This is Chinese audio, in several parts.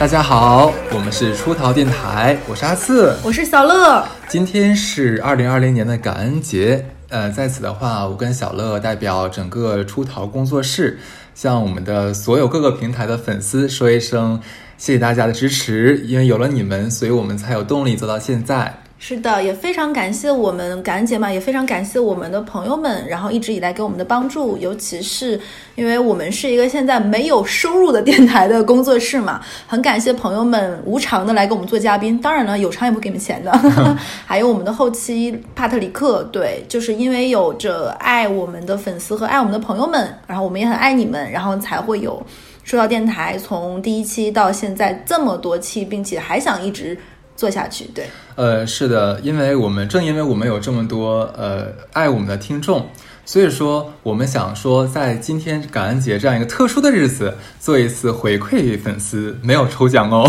大家好，我们是出逃电台，我是阿次，我是小乐。今天是二零二零年的感恩节，呃，在此的话，我跟小乐代表整个出逃工作室，向我们的所有各个平台的粉丝说一声，谢谢大家的支持，因为有了你们，所以我们才有动力走到现在。是的，也非常感谢我们感恩节嘛，也非常感谢我们的朋友们，然后一直以来给我们的帮助，尤其是因为我们是一个现在没有收入的电台的工作室嘛，很感谢朋友们无偿的来给我们做嘉宾，当然了，有偿也不给你们钱的，还有我们的后期帕特里克，对，就是因为有着爱我们的粉丝和爱我们的朋友们，然后我们也很爱你们，然后才会有说到电台从第一期到现在这么多期，并且还想一直。做下去，对，呃，是的，因为我们正因为我们有这么多呃爱我们的听众，所以说我们想说，在今天感恩节这样一个特殊的日子，做一次回馈粉丝，没有抽奖哦。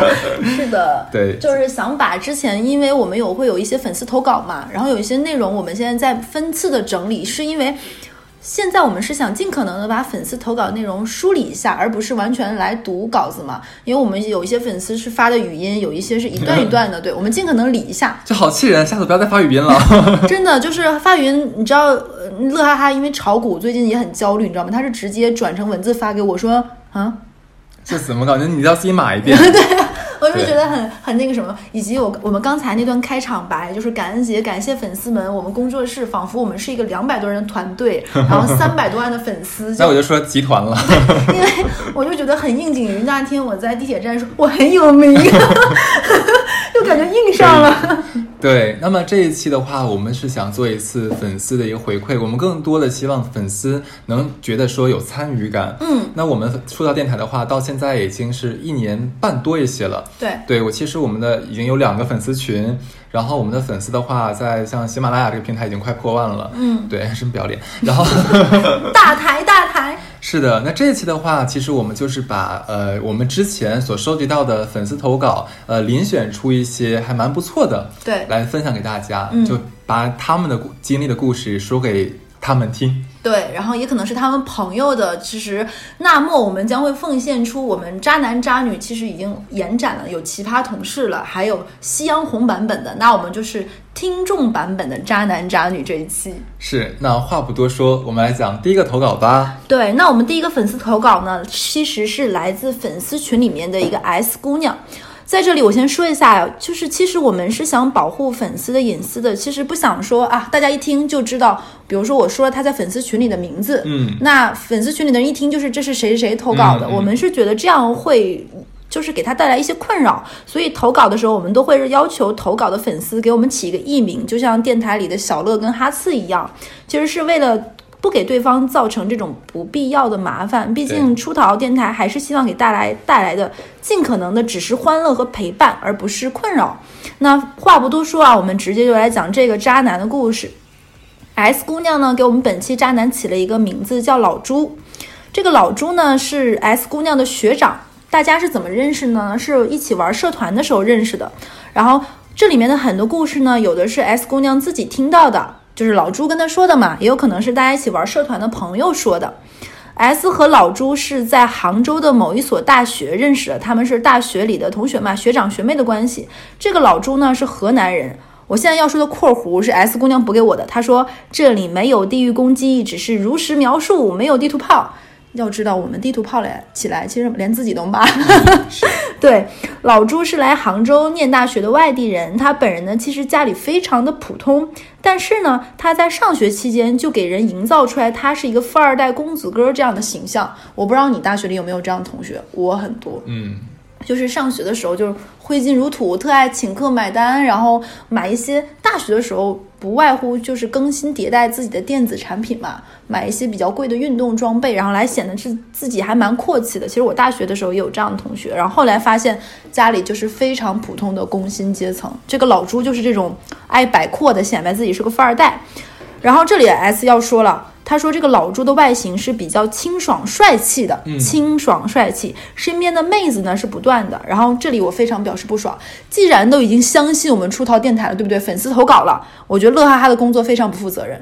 是的，对，就是想把之前，因为我们有会有一些粉丝投稿嘛，然后有一些内容，我们现在在分次的整理，是因为。现在我们是想尽可能的把粉丝投稿内容梳理一下，而不是完全来读稿子嘛？因为我们有一些粉丝是发的语音，有一些是一段一段的，对，我们尽可能理一下。就好气人，下次不要再发语音了。真的就是发语音，你知道，乐哈哈因为炒股最近也很焦虑，你知道吗？他是直接转成文字发给我说啊，这怎么搞？那你要自己码一遍。对。我就觉得很很那个什么，以及我我们刚才那段开场白，就是感恩节，感谢粉丝们，我们工作室仿佛我们是一个两百多人的团队，然后三百多万的粉丝，那我就说集团了，因为我就觉得很应景于那天我在地铁站说我很有名，就感觉硬上了。对，那么这一期的话，我们是想做一次粉丝的一个回馈，我们更多的希望粉丝能觉得说有参与感。嗯，那我们出道电台的话，到现在已经是一年半多一些了。对，对我其实我们的已经有两个粉丝群，然后我们的粉丝的话，在像喜马拉雅这个平台已经快破万了。嗯，对，真不要脸。然后 大台大台。是的，那这一期的话，其实我们就是把呃我们之前所收集到的粉丝投稿，呃遴选出一些还蛮不错的，对，来分享给大家，就把他们的经历的故事说给他们听。对，然后也可能是他们朋友的。其实，那么我们将会奉献出我们渣男渣女，其实已经延展了，有奇葩同事了，还有夕阳红版本的。那我们就是听众版本的渣男渣女这一期。是，那话不多说，我们来讲第一个投稿吧。对，那我们第一个粉丝投稿呢，其实是来自粉丝群里面的一个 S 姑娘。在这里，我先说一下，就是其实我们是想保护粉丝的隐私的，其实不想说啊，大家一听就知道，比如说我说了他在粉丝群里的名字，嗯，那粉丝群里的人一听就是这是谁谁投稿的，我们是觉得这样会就是给他带来一些困扰，所以投稿的时候，我们都会要求投稿的粉丝给我们起一个艺名，就像电台里的小乐跟哈次一样，其实是为了。不给对方造成这种不必要的麻烦，毕竟出逃电台还是希望给带来带来的尽可能的只是欢乐和陪伴，而不是困扰。那话不多说啊，我们直接就来讲这个渣男的故事。S 姑娘呢，给我们本期渣男起了一个名字叫老朱。这个老朱呢是 S 姑娘的学长，大家是怎么认识呢？是一起玩社团的时候认识的。然后这里面的很多故事呢，有的是 S 姑娘自己听到的。就是老朱跟他说的嘛，也有可能是大家一起玩社团的朋友说的。S 和老朱是在杭州的某一所大学认识的，他们是大学里的同学嘛，学长学妹的关系。这个老朱呢是河南人，我现在要说的括弧是 S 姑娘补给我的，她说这里没有地域攻击，只是如实描述，没有地图炮。要知道，我们地图炮来起来，其实连自己都骂。对，老朱是来杭州念大学的外地人，他本人呢，其实家里非常的普通，但是呢，他在上学期间就给人营造出来他是一个富二代公子哥这样的形象。我不知道你大学里有没有这样的同学，我很多。嗯。就是上学的时候，就是挥金如土，特爱请客买单，然后买一些。大学的时候，不外乎就是更新迭代自己的电子产品嘛，买一些比较贵的运动装备，然后来显得是自己还蛮阔气的。其实我大学的时候也有这样的同学，然后后来发现家里就是非常普通的工薪阶层。这个老朱就是这种爱摆阔的，显摆自己是个富二代。然后这里 S 要说了。他说：“这个老朱的外形是比较清爽帅气的，清爽帅气，身边的妹子呢是不断的。然后这里我非常表示不爽，既然都已经相信我们出逃电台了，对不对？粉丝投稿了，我觉得乐哈哈的工作非常不负责任。”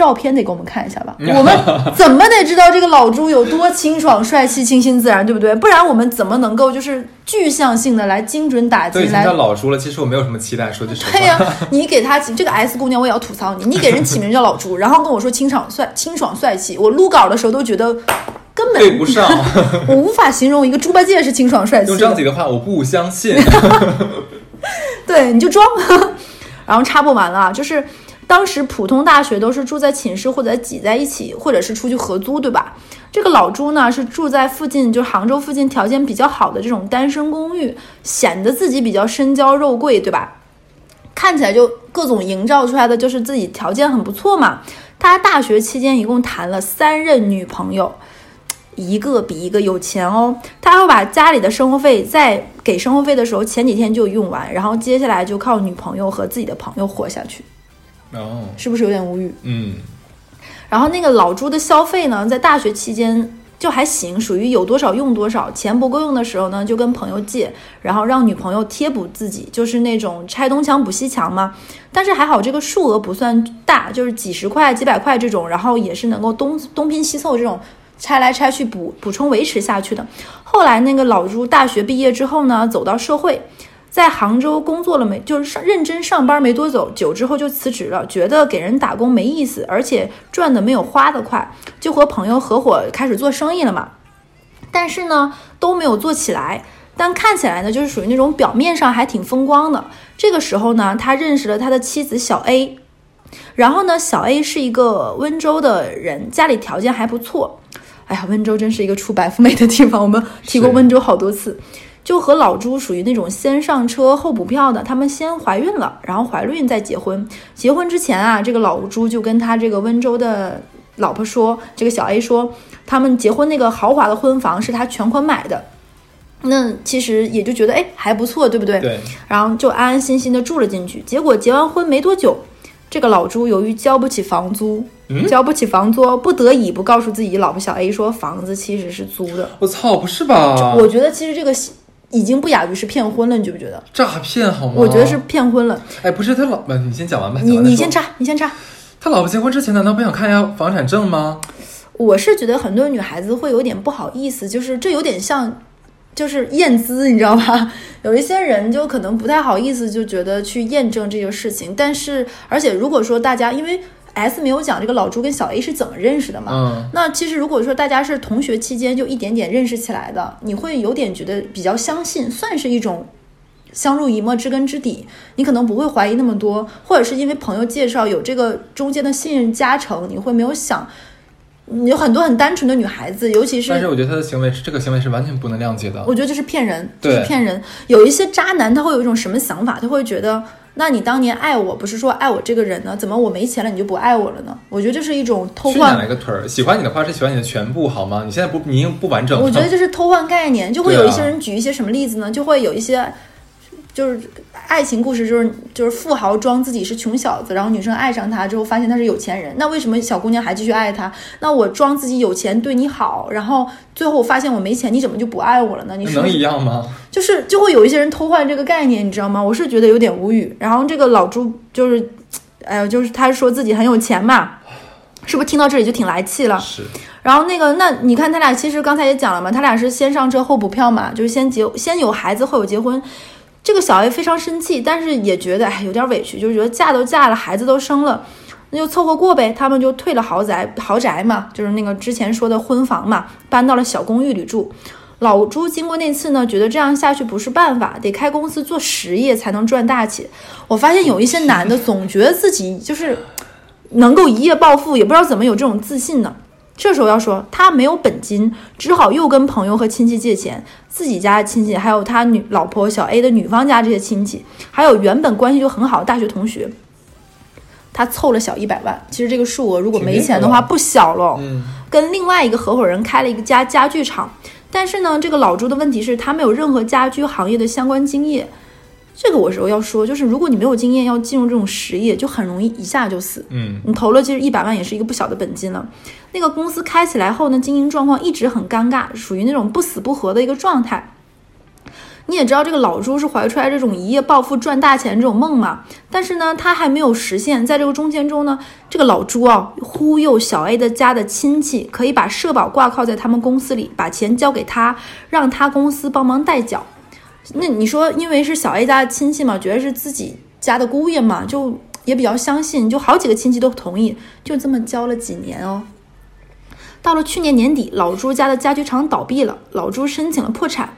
照片得给我们看一下吧？我们怎么得知道这个老朱有多清爽帅气、清新自然，对不对？不然我们怎么能够就是具象性的来精准打击来叫老朱了，其实我没有什么期待，说句实话。对呀、你给他起这个 S 姑娘，我也要吐槽你。你给人起名叫老朱，然后跟我说清爽帅、清爽帅气，我录稿的时候都觉得根本对不上，我无法形容一个猪八戒是清爽帅气用的。章子的话，我不相信。对，你就装。然后插播完了啊，就是当时普通大学都是住在寝室或者挤在一起，或者是出去合租，对吧？这个老朱呢是住在附近，就杭州附近条件比较好的这种单身公寓，显得自己比较身娇肉贵，对吧？看起来就各种营造出来的就是自己条件很不错嘛。他大学期间一共谈了三任女朋友，一个比一个有钱哦。他会把家里的生活费在给生活费的时候前几天就用完，然后接下来就靠女朋友和自己的朋友活下去，哦，是不是有点无语？嗯，然后那个老朱的消费呢，在大学期间就还行，属于有多少用多少，钱不够用的时候呢，就跟朋友借，然后让女朋友贴补自己，就是那种拆东墙补西墙嘛。但是还好这个数额不算大，就是几十块、几百块这种，然后也是能够东东拼西凑这种。拆来拆去补补充维持下去的。后来那个老朱大学毕业之后呢，走到社会，在杭州工作了没，就是上认真上班没多久，久之后就辞职了，觉得给人打工没意思，而且赚的没有花的快，就和朋友合伙开始做生意了嘛。但是呢，都没有做起来。但看起来呢，就是属于那种表面上还挺风光的。这个时候呢，他认识了他的妻子小 A，然后呢，小 A 是一个温州的人，家里条件还不错。哎呀，温州真是一个出白富美的地方，我们提过温州好多次。就和老朱属于那种先上车后补票的，他们先怀孕了，然后怀孕再结婚。结婚之前啊，这个老朱就跟他这个温州的老婆说，这个小 A 说，他们结婚那个豪华的婚房是他全款买的。那其实也就觉得哎还不错，对不对？对，然后就安安心心的住了进去。结果结完婚没多久，这个老朱由于交不起房租，嗯交不起房租，不得已不告诉自己老婆小 A 说房子其实是租的。我操，不是吧？我觉得其实这个已经不亚于是骗婚了，你觉不觉得？诈骗好吗？我觉得是，骗婚了。哎，不是他老，婆你先讲完吧。你你先插，你先插。他老婆结婚之前难道不想看一下房产证吗？我是觉得很多女孩子会有点不好意思，就是这有点像，就是验资，你知道吧？有一些人就可能不太好意思，就觉得去验证这个事情。但是，而且如果说大家因为 S 没有讲这个老朱跟小 A 是怎么认识的嘛，嗯，那其实如果说大家是同学期间就一点点认识起来的，你会有点觉得比较相信，算是一种相濡以沫、知根知底。你可能不会怀疑那么多，或者是因为朋友介绍有这个中间的信任加成，你会没有想。有很多很单纯的女孩子，尤其是但是我觉得他的行为是这个行为是完全不能谅解的。我觉得这是骗人，这是骗人。有一些渣男他会有一种什么想法？他会觉得，那你当年爱我，不是说爱我这个人呢？怎么我没钱了你就不爱我了呢？我觉得这是一种偷换哪个腿儿？喜欢你的话是喜欢你的全部，好吗？你现在不，你又不完整。我觉得这是偷换概念，就会有一些人举一些什么例子呢？就会有一些，就是爱情故事，就是就是富豪装自己是穷小子，然后女生爱上他之后发现他是有钱人，那为什么小姑娘还继续爱他？那我装自己有钱对你好，然后最后我发现我没钱，你怎么就不爱我了呢？你能一样吗？就是就会有一些人偷换这个概念，你知道吗？我是觉得有点无语。然后这个老朱就是，哎呦，就是他说自己很有钱嘛，是不是听到这里就挺来气了？是，然后那个，那你看他俩其实刚才也讲了嘛，他俩是先上车后补票嘛，就是先结先有孩子后有结婚。这个小 A 非常生气，但是也觉得哎有点委屈，就是觉得嫁都嫁了，孩子都生了，那就凑合过呗。他们就退了豪宅豪宅嘛，就是那个之前说的婚房嘛，搬到了小公寓里住。老朱经过那次呢，觉得这样下去不是办法，得开公司做实业才能赚大钱。我发现有一些男的总觉得自己就是能够一夜暴富，也不知道怎么有这种自信呢。这时候要说他没有本金，只好又跟朋友和亲戚借钱，自己家的亲戚，还有他女老婆小 A 的女方家这些亲戚，还有原本关系就很好的大学同学，他凑了小一百万。其实这个数额如果没钱的话不小了。嗯，跟另外一个合伙人开了一个家家具厂，但是呢，这个老朱的问题是他没有任何家居行业的相关经验。这个我时候要说，就是如果你没有经验，要进入这种实业，就很容易一下就死。嗯，你投了其实一百万也是一个不小的本金了。那个公司开起来后呢，经营状况一直很尴尬，属于那种不死不活的一个状态。你也知道，这个老朱是怀揣这种一夜暴富赚大钱这种梦嘛，但是呢，他还没有实现。在这个中间中呢，这个老朱啊，忽悠小 A 的家的亲戚，可以把社保挂靠在他们公司里，把钱交给他，让他公司帮忙代缴。那你说，因为是小 A 家的亲戚嘛，觉得是自己家的姑爷嘛，就也比较相信，就好几个亲戚都同意，就这么交了几年哦。到了去年年底，老朱家的家具厂倒闭了，老朱申请了破产。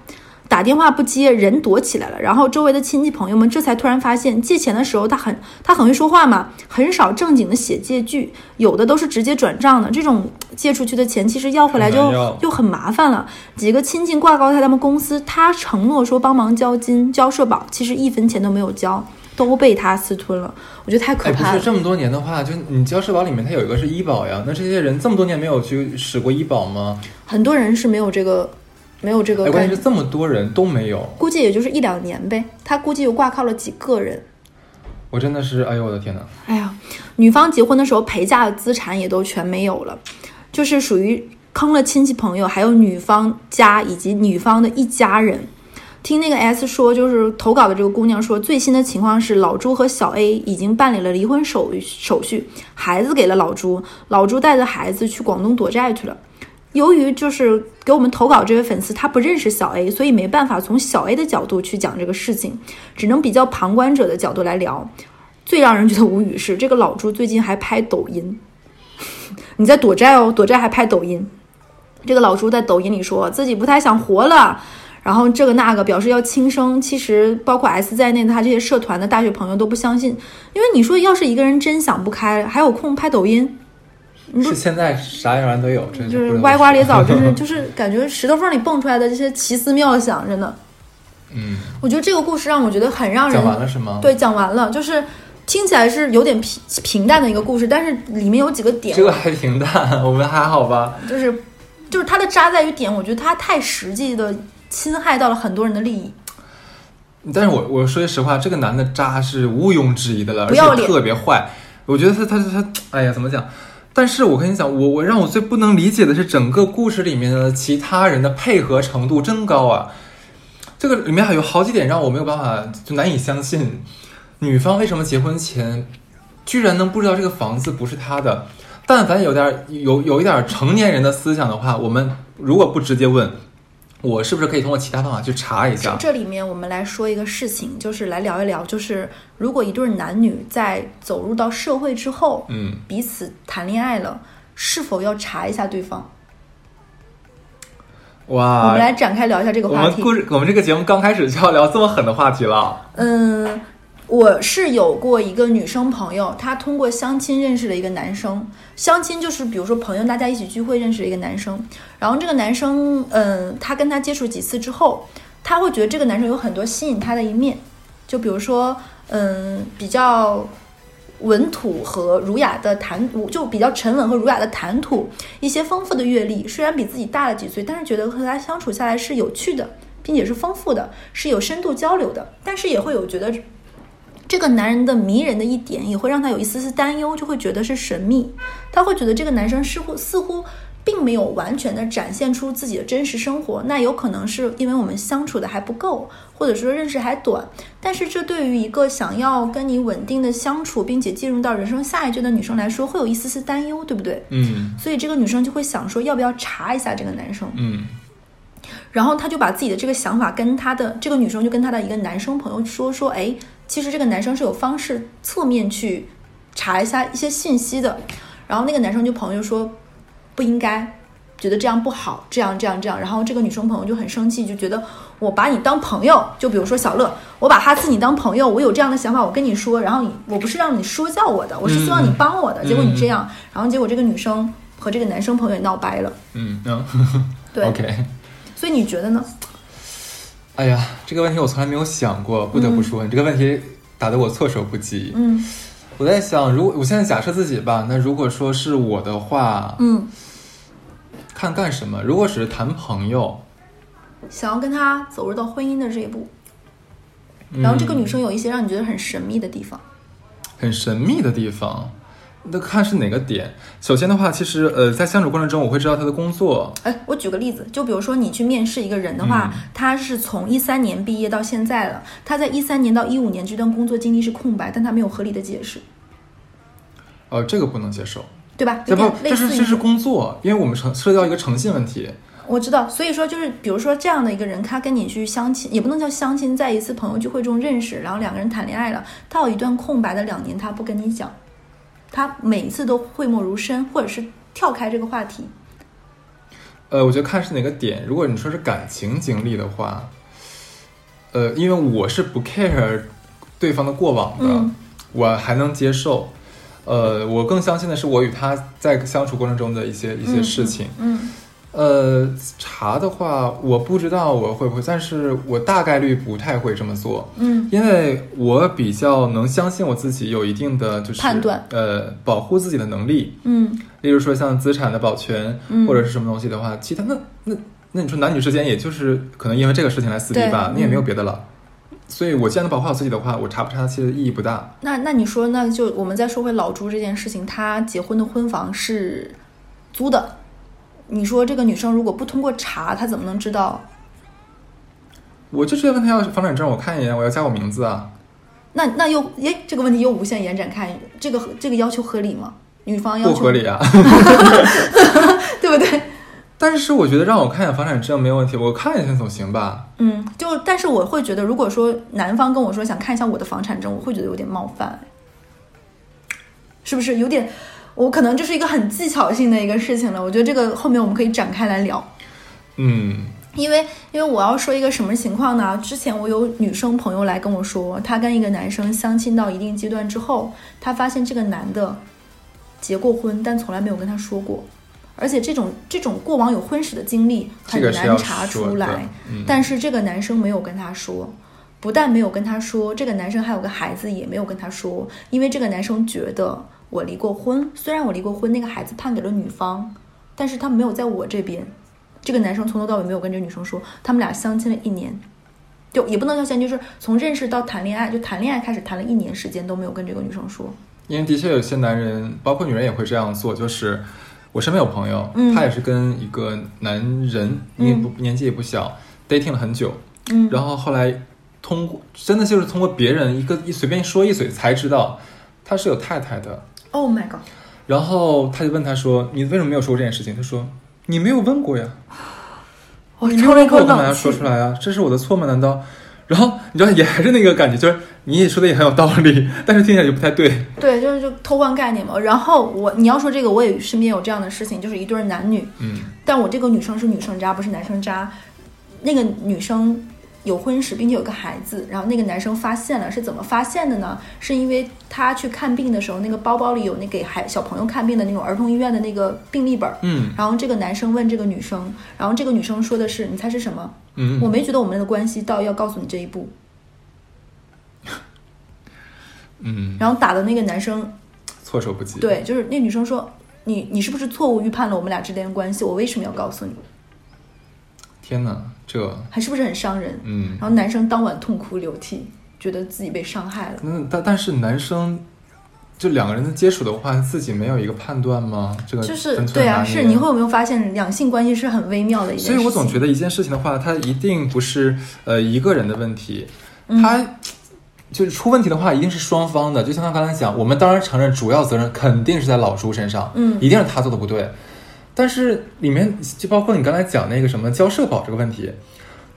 打电话不接，人躲起来了。然后周围的亲戚朋友们这才突然发现，借钱的时候他很他很会说话嘛，很少正经的写借据，有的都是直接转账的。这种借出去的钱，其实要回来就就很麻烦了。几个亲戚挂靠在他们公司，他承诺说帮忙交金、交社保，其实一分钱都没有交，都被他私吞了。我觉得太可怕了。不是这么多年的话，就你交社保里面它有一个是医保呀，那这些人这么多年没有去使过医保吗？很多人是没有这个。没有这个，关键是这么多人都没有，估计也就是一两年呗。他估计又挂靠了几个人。我真的是，哎呦我的天呐。哎呀，女方结婚的时候陪嫁的资产也都全没有了，就是属于坑了亲戚朋友，还有女方家以及女方的一家人。听那个 S 说，就是投稿的这个姑娘说，最新的情况是老朱和小 A 已经办理了离婚手手续，孩子给了老朱，老朱带着孩子去广东躲债去了。由于就是给我们投稿这位粉丝，他不认识小 A，所以没办法从小 A 的角度去讲这个事情，只能比较旁观者的角度来聊。最让人觉得无语是，这个老朱最近还拍抖音，你在躲债哦，躲债还拍抖音。这个老朱在抖音里说自己不太想活了，然后这个那个表示要轻生。其实包括 S 在内的他这些社团的大学朋友都不相信，因为你说要是一个人真想不开，还有空拍抖音？是现在啥样人都有，就是歪瓜裂枣，就是 就是感觉石头缝里蹦出来的这些奇思妙想，真的。嗯，我觉得这个故事让我觉得很让人讲完了是吗？对，讲完了，就是听起来是有点平平淡的一个故事，但是里面有几个点。这个还平淡，我们还好吧？就是就是它的渣在于点，我觉得它太实际的侵害到了很多人的利益。但是我我说句实话，这个男的渣是毋庸置疑的了，而且特别坏。我觉得他他他，哎呀，怎么讲？但是我跟你讲，我我让我最不能理解的是，整个故事里面的其他人的配合程度真高啊！这个里面还有好几点让我没有办法就难以相信，女方为什么结婚前居然能不知道这个房子不是她的？但凡有点有有一点成年人的思想的话，我们如果不直接问。我是不是可以通过其他方法去查一下？这里面我们来说一个事情，就是来聊一聊，就是如果一对男女在走入到社会之后，嗯，彼此谈恋爱了，是否要查一下对方？哇！我们来展开聊一下这个话题。我们故事，我们这个节目刚开始就要聊这么狠的话题了。嗯。我是有过一个女生朋友，她通过相亲认识了一个男生。相亲就是比如说朋友大家一起聚会认识了一个男生，然后这个男生，嗯，他跟他接触几次之后，他会觉得这个男生有很多吸引他的一面，就比如说，嗯，比较稳土和儒雅的谈吐，就比较沉稳和儒雅的谈吐，一些丰富的阅历，虽然比自己大了几岁，但是觉得和他相处下来是有趣的，并且是丰富的，是有深度交流的，但是也会有觉得。这个男人的迷人的一点，也会让他有一丝丝担忧，就会觉得是神秘。他会觉得这个男生似乎似乎并没有完全的展现出自己的真实生活。那有可能是因为我们相处的还不够，或者说认识还短。但是这对于一个想要跟你稳定的相处，并且进入到人生下一阶段的女生来说，会有一丝丝担忧，对不对？嗯。所以这个女生就会想说，要不要查一下这个男生？嗯。然后他就把自己的这个想法跟他的这个女生就跟他的一个男生朋友说说，哎。其实这个男生是有方式侧面去查一下一些信息的，然后那个男生就朋友说不应该，觉得这样不好，这样这样这样，然后这个女生朋友就很生气，就觉得我把你当朋友，就比如说小乐，我把哈自你当朋友，我有这样的想法，我跟你说，然后你我不是让你说教我的，我是希望你帮我的，结果你这样，然后结果这个女生和这个男生朋友也闹掰了，嗯嗯，对，OK，所以你觉得呢？哎呀，这个问题我从来没有想过，不得不说，你这个问题打得我措手不及。嗯，我在想，如果我现在假设自己吧，那如果说是我的话，嗯，看干什么？如果只是谈朋友，想要跟他走入到婚姻的这一步，然后这个女生有一些让你觉得很神秘的地方，很神秘的地方，那看是哪个点。首先的话，其实呃，在相处过程中，我会知道他的工作。哎，我举个例子，就比如说你去面试一个人的话，他是从一三年毕业到现在了，他在一三年到一五年这段工作经历是空白，但他没有合理的解释，呃，这个不能接受，对吧？这不这是这是工作，因为我们成涉及到一个诚信问题。我知道，所以说就是，比如说这样的一个人，他跟你去相亲，也不能叫相亲，在一次朋友聚会中认识，然后两个人谈恋爱了，他有一段空白的两年，他不跟你讲，他每一次都讳莫如深，或者是跳开这个话题。呃，我觉得看是哪个点。如果你说是感情经历的话，呃，因为我是不 care 对方的过往的，嗯我还能接受。呃，我更相信的是我与他在相处过程中的一些一些事情。嗯呃，查的话，我不知道我会不会，但是我大概率不太会这么做，嗯。因为我比较能相信我自己有一定的就是判断，呃，保护自己的能力。嗯。例如说像资产的保全，嗯。或者是什么东西的话，其他那那那你说男女之间，也就是可能因为这个事情来撕逼吧，对你也没有嗯。别的了。所以我既然能保护好自己的话，我查不查其实意义不大。那那你说，那就我们再说回老朱这件事情，他结婚的婚房是租的，你说这个女生如果不通过查，她怎么能知道？我就直接问她要房产证，我看一眼，我要加我名字啊。那那又诶，这个问题又无限延展看，这个这个要求合理吗？女方要求不合理啊！对不对？但是我觉得让我看一眼房产证没有问题，我看一下总行吧。嗯，就但是我会觉得，如果说男方跟我说想看一下我的房产证，我会觉得有点冒犯，是不是有点？我可能就是一个很技巧性的一个事情了。我觉得这个后面我们可以展开来聊。嗯，因为因为我要说一个什么情况呢？之前我有女生朋友来跟我说，她跟一个男生相亲到一定阶段之后，她发现这个男的结过婚，但从来没有跟她说过，而且这种这种过往有婚史的经历很难查出来。嗯，但是这个男生没有跟她说，不但没有跟她说，这个男生还有个孩子也没有跟她说，因为这个男生觉得我离过婚，虽然我离过婚，那个孩子判给了女方，但是他没有在我这边。这个男生从头到尾没有跟这个女生说，他们俩相亲了一年，就也不能叫相亲，就是从认识到谈恋爱，就谈恋爱开始谈了一年时间都没有跟这个女生说。因为的确有些男人，包括女人也会这样做，就是我身边有朋友，嗯他也是跟一个男人，因为不年纪也不小，dating 了很久，嗯，然后后来通过真的就是通过别人一个一随便说一嘴才知道他是有太太的，Oh my god，然后他就问他说：“你为什么没有说过这件事情？”他说：“你没有问过呀，我你没有问过我干嘛要说。出来啊？这是我的错吗？难道？”然后你知道也还是那个感觉，就是你也说的也很有道理，但是听起来就不太对。对，就是就偷换概念嘛。然后我你要说这个，我也身边有这样的事情，就是一对儿男女，嗯但我这个女生是女生渣，不是男生渣。那个女生有婚史，并且有个孩子，然后那个男生发现了，是怎么发现的呢？是因为他去看病的时候，那个包包里有那给孩小朋友看病的那种儿童医院的那个病历本儿。嗯然后这个男生问这个女生，然后这个女生说的是：“你猜是什么？”嗯，我没觉得我们的关系到要告诉你这一步。嗯然后打的那个男生措手不及。，对，就是那女生说：“你你是不是错误预判了我们俩之间的关系？我为什么要告诉你？天哪，这还是不是很伤人？”嗯，然后男生当晚痛哭流涕，觉得自己被伤害了。那但但是男生就两个人的接触的话，自己没有一个判断吗？这个就是对啊，是你会有没有发现两性关系是很微妙的一件事情？所以我总觉得一件事情的话，它一定不是呃一个人的问题，嗯它就是出问题的话，一定是双方的。就像他刚才讲，我们当然承认主要责任肯定是在老朱身上，嗯一定是他做的不对。但是里面就包括你刚才讲那个什么交社保这个问题，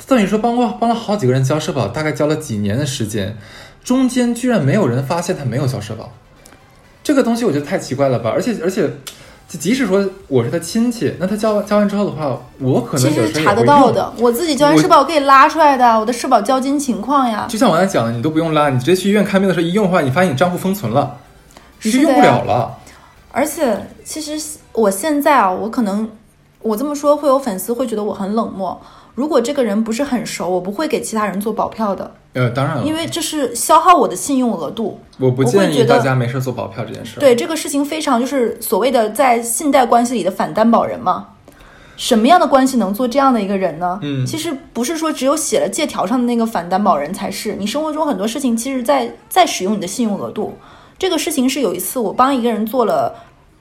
等于说帮过帮了好几个人交社保，大概交了几年的时间，中间居然没有人发现他没有交社保，这个东西我觉得太奇怪了吧？而且而且，就即使说我是他亲戚，那他交交完之后的话，我可能其实查得。到的，我自己交完社保可以拉出来的，我的社保交金情况呀。就像我刚才讲的，你都不用拉，你直接去医院看病的时候一用的话，你发现你账户封存了，你就是用不了了。而且其实我现在啊，我可能我这么说会有粉丝会觉得我很冷漠。如果这个人不是很熟，我不会给其他人做保票的，呃，当然了，因为这是消耗我的信用额度。我不建议大家没事做保票这件事。，对这个事情非常就是所谓的在信贷关系里的反担保人嘛。什么样的关系能做这样的一个人呢？嗯其实不是说只有写了借条上的那个反担保人才是，你生活中很多事情，其实在在使用你的信用额度。这个事情是有一次我帮一个人做了。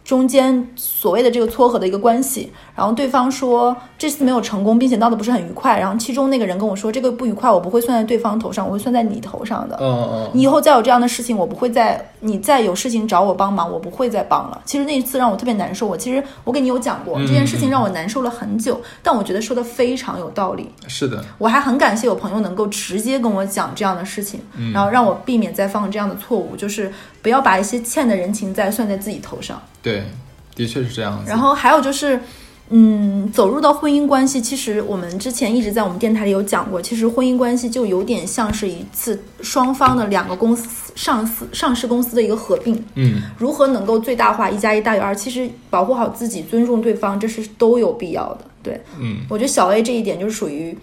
中间所谓的这个撮合的一个关系，然后对方说这次没有成功，并且闹得不是很愉快。然后其中那个人跟我说，这个不愉快我不会算在对方头上，我会算在你头上的。嗯嗯，你以后再有这样的事情，我不会再你再有事情找我帮忙，我不会再帮了。其实那一次让我特别难受。我其实我给你有讲过这件事情让我难受了很久，但我觉得说的非常有道理。是的，我还很感谢有朋友能够直接跟我讲这样的事情，然后让我避免再犯这样的错误，就是不要把一些欠的人情债算在自己头上。对，的确是这样子。然后还有就是，嗯，走入到婚姻关系，其实我们之前一直在我们电台里有讲过，其实婚姻关系就有点像是一次双方的两个公司上市上市公司的一个合并。嗯，如何能够最大化一加一大于二？其实保护好自己，尊重对方，这是都有必要的。对，嗯，我觉得小 A 这一点就是属于。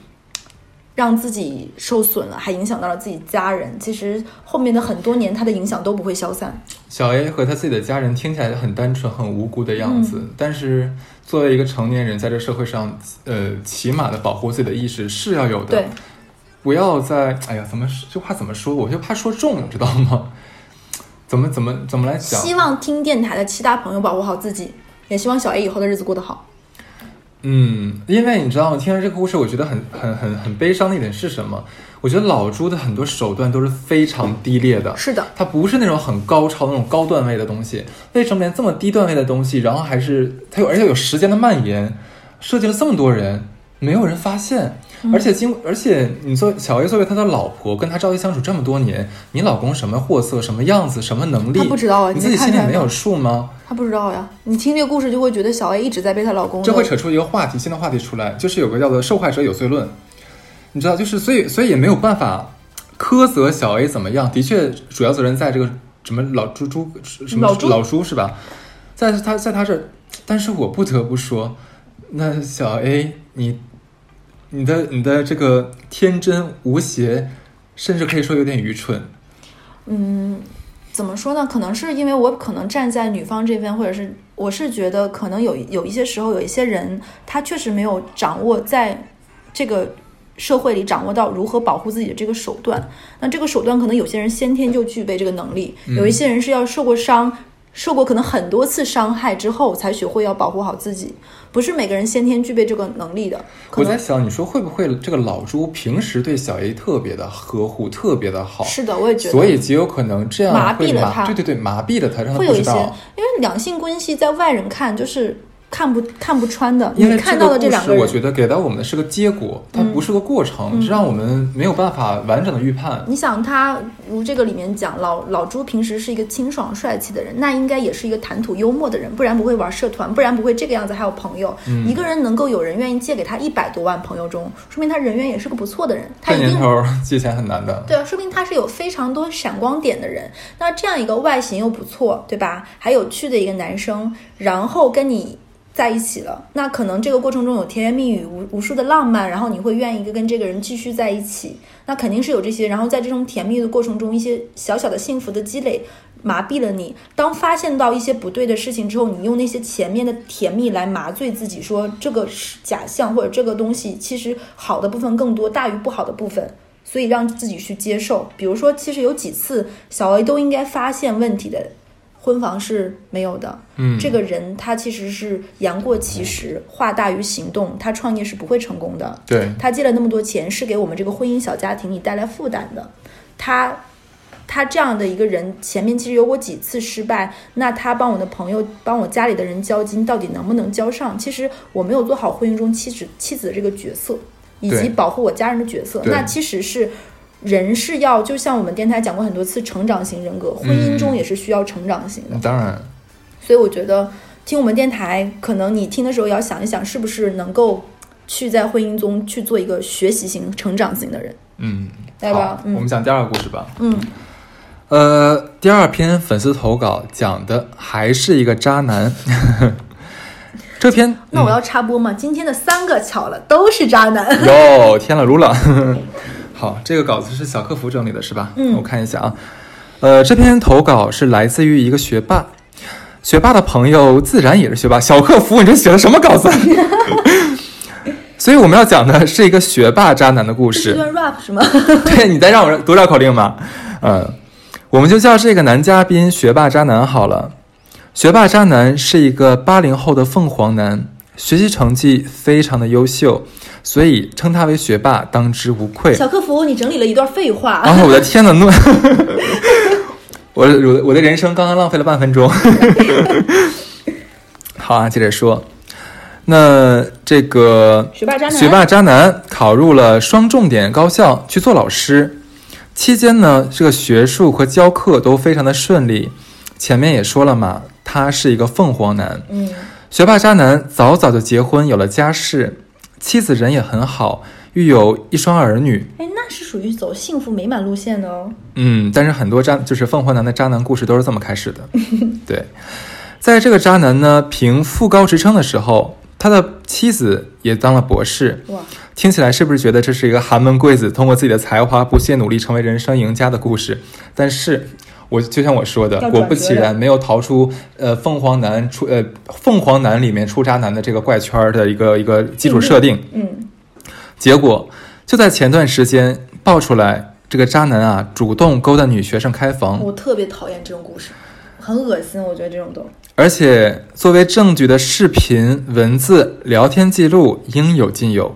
让自己受损了，还影响到了自己家人。其实后面的很多年，他的影响都不会消散。小 A 和他自己的家人听起来很单纯、很无辜的样子，但是作为一个成年人，在这社会上，呃，起码的保护自己的意识是要有的。对，不要在哎呀，怎么这话怎么说？我就怕说重，知道吗？怎么怎么怎么来讲？希望听电台的其他朋友保护好自己，也希望小 A 以后的日子过得好。嗯，因为你知道吗？听了这个故事，我觉得很很很很悲伤的一点是什么？我觉得老朱的很多手段都是非常低劣的。是的，他不是那种很高超那种高段位的东西。为什么连这么低段位的东西，然后还是他有，而且有时间的蔓延，涉及了这么多人，没有人发现？而且经，而且你作小 A 作为他的老婆，跟他朝夕相处这么多年，你老公什么货色、什么样子、什么能力，他不知道啊？你自己心里没有数吗？他不知道呀。你听这个故事就会觉得小 A 一直在被她老公。这会扯出一个话题，新的话题出来，就是有个叫做受害者有罪论。你知道，就是所以，所以也没有办法苛责小 A 怎么样。的确，主要责任在这个什么老朱朱什么老猪老朱是吧？在他在他这儿，但是我不得不说，那小 A 你。你的你的这个天真无邪，甚至可以说有点愚蠢。嗯，怎么说呢？可能是因为我可能站在女方这边，或者是我是觉得可能有有一些时候，有一些人他确实没有掌握在这个社会里掌握到如何保护自己的这个手段。那这个手段可能有些人先天就具备这个能力，有一些人是要受过伤。受过可能很多次伤害之后，才学会要保护好自己。不是每个人先天具备这个能力的。我在想，你说会不会这个老朱平时对小 A 特别的呵护，特别的好？是的，我也觉得。所以极有可能这样麻痹了他。对对对，麻痹了他，让他会有一些，因为两性关系在外人看就是。看不看不穿的，因为看到的这两个我觉得给到我们的是个结果，它不是个过程，这让我们没有办法完整的预判。你想，他如这个里面讲，老老朱平时是一个清爽帅气的人，那应该也是一个谈吐幽默的人，不然不会玩社团，不然不会这个样子还有朋友。一个人能够有人愿意借给他一百多万朋友中，说明他人缘也是个不错的人。他年头借钱很难的。对啊，说明他是有非常多闪光点的人。那这样一个外形又不错，对吧？还有趣的一个男生，然后跟你。在一起了，那可能这个过程中有甜言蜜语、无无数的浪漫，然后你会愿意跟跟这个人继续在一起，那肯定是有这些。然后在这种甜蜜的过程中，一些小小的幸福的积累麻痹了你。当发现到一些不对的事情之后，你用那些前面的甜蜜来麻醉自己，说这个是假象，或者这个东西其实好的部分更多大于不好的部分，所以让自己去接受。比如说，其实有几次小 A 都应该发现问题的。婚房是没有的，嗯，这个人他其实是言过其实，话大于行动，他创业是不会成功的。对，他借了那么多钱，是给我们这个婚姻小家庭里带来负担的。他，他这样的一个人，前面其实有过几次失败，那他帮我的朋友，帮我家里的人交金，到底能不能交上？其实我没有做好婚姻中妻子妻子的这个角色，以及保护我家人的角色，那其实是。人是要，就像我们电台讲过很多次，成长型人格，婚姻中也是需要成长型的。当然，所以我觉得听我们电台，可能你听的时候要想一想，是不是能够去在婚姻中去做一个学习型、成长型的人。嗯，来吧，我们讲第二个故事吧。嗯，呃，第二篇粉丝投稿讲的还是一个渣男。这篇那我要插播吗？今天的三个巧了，都是渣男。哟，天了噜了。好，这个稿子是小客服整理的，是吧？嗯，我看一下啊。呃，这篇投稿是来自于一个学霸，学霸的朋友自然也是学霸。小客服，你这写的什么稿子？所以我们要讲的是一个学霸渣男的故事。一段 rap 是吗？对，你在让我读绕口令吗？嗯，我们就叫这个男嘉宾“学霸渣男”好了。学霸渣男是一个八零后的凤凰男，学习成绩非常的优秀，所以称他为学霸当之无愧。小客服，你整理了一段废话。啊，我的天呐，那！我我我的人生刚刚浪费了半分钟。好啊，接着说。那这个学霸渣男，学霸渣男考入了双重点高校去做老师，期间呢，这个学术和教课都非常的顺利。前面也说了嘛，他是一个凤凰男。嗯，学霸渣男早早就结婚，有了家室，妻子人也很好，育有一双儿女。哎，那是属于走幸福美满路线的哦。嗯，但是很多渣就是凤凰男的渣男故事都是这么开始的。对，在这个渣男呢评副高职称的时候，他的妻子也当了博士。哇，听起来是不是觉得这是一个寒门贵子通过自己的才华不懈努力成为人生赢家的故事？但是。我就像我说的，果不其然，没有逃出呃凤凰男出呃凤凰男里面出渣男的这个怪圈的一个一个基础设定。嗯，结果就在前段时间爆出来，这个渣男啊主动勾搭女学生开房。我特别讨厌这种故事，很恶心，我觉得这种都。而且作为证据的视频、文字、聊天记录应有尽有。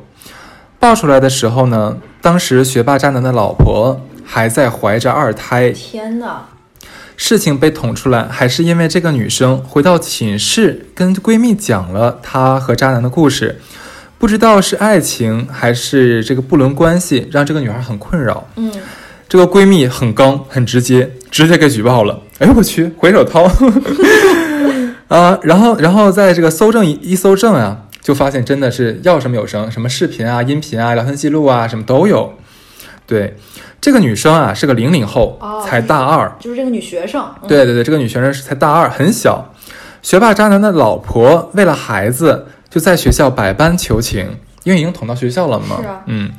爆出来的时候呢，当时学霸渣男的老婆还在怀着二胎。天哪！事情被捅出来，还是因为这个女生回到寝室跟闺蜜讲了她和渣男的故事，不知道是爱情还是这个不伦关系，让这个女孩很困扰。嗯，这个闺蜜很刚，很直接，直接给举报了。哎呦我去，回手掏 啊！然后，然后在这个搜证一一搜证啊，就发现真的是要什么有什么，什么视频啊、音频啊、聊天记录啊，什么都有。对。这个女生啊是个零零后，才大二，就是这个女学生。对对对，这个女学生是才大二，很小。学霸渣男的老婆为了孩子，就在学校百般求情，因为已经捅到学校了嘛。是啊。嗯，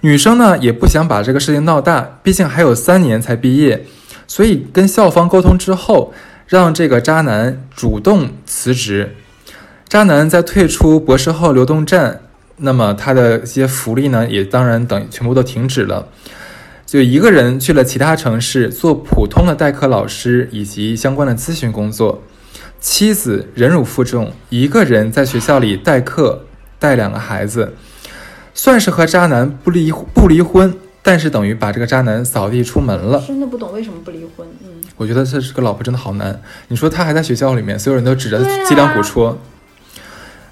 女生呢也不想把这个事情闹大，毕竟还有三年才毕业，所以跟校方沟通之后，让这个渣男主动辞职。渣男在退出博士后流动站，那么他的一些福利呢，也当然等全部都停止了。就一个人去了其他城市做普通的代课老师以及相关的咨询工作，妻子忍辱负重，一个人在学校里代课带两个孩子，算是和渣男不离不离婚，但是等于把这个渣男扫地出门了。真的不懂为什么不离婚？嗯，我觉得这是个老婆真的好难。你说他还在学校里面，所有人都指着脊梁骨戳，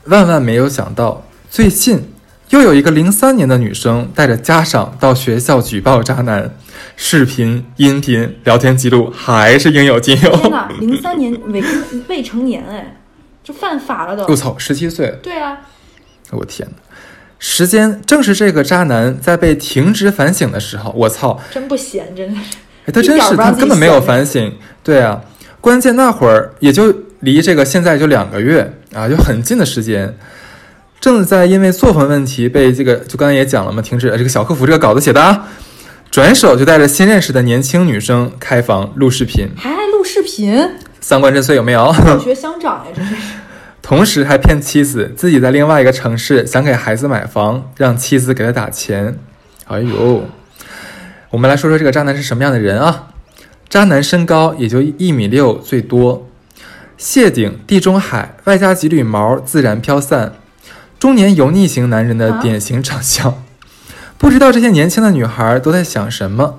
万万没有想到最近。又有一个零三年的女生带着家长到学校举报渣男，视频、音频、聊天记录还是应有尽有。天哪，零三年未未成年哎，这犯法了都。我操，十七岁。对啊。我天哪！时间正是这个渣男在被停职反省的时候。我操，真不闲，真的是。哎，他真是他根本没有反省。对啊，关键那会儿也就离这个现在就两个月啊，就很近的时间。正在因为作风问题被这个，就刚才也讲了嘛，停止了这个小客服这个稿子写的啊，转手就带着新认识的年轻女生开房录视频，还爱录视频，三观真碎有没有？小学乡长呀，这是。同时还骗妻子自己在另外一个城市想给孩子买房，让妻子给他打钱。哎呦，我们来说说这个渣男是什么样的人啊？渣男身高也就一米六最多，谢顶地中海，外加几缕毛自然飘散。中年油腻型男人的典型长相，不知道这些年轻的女孩都在想什么。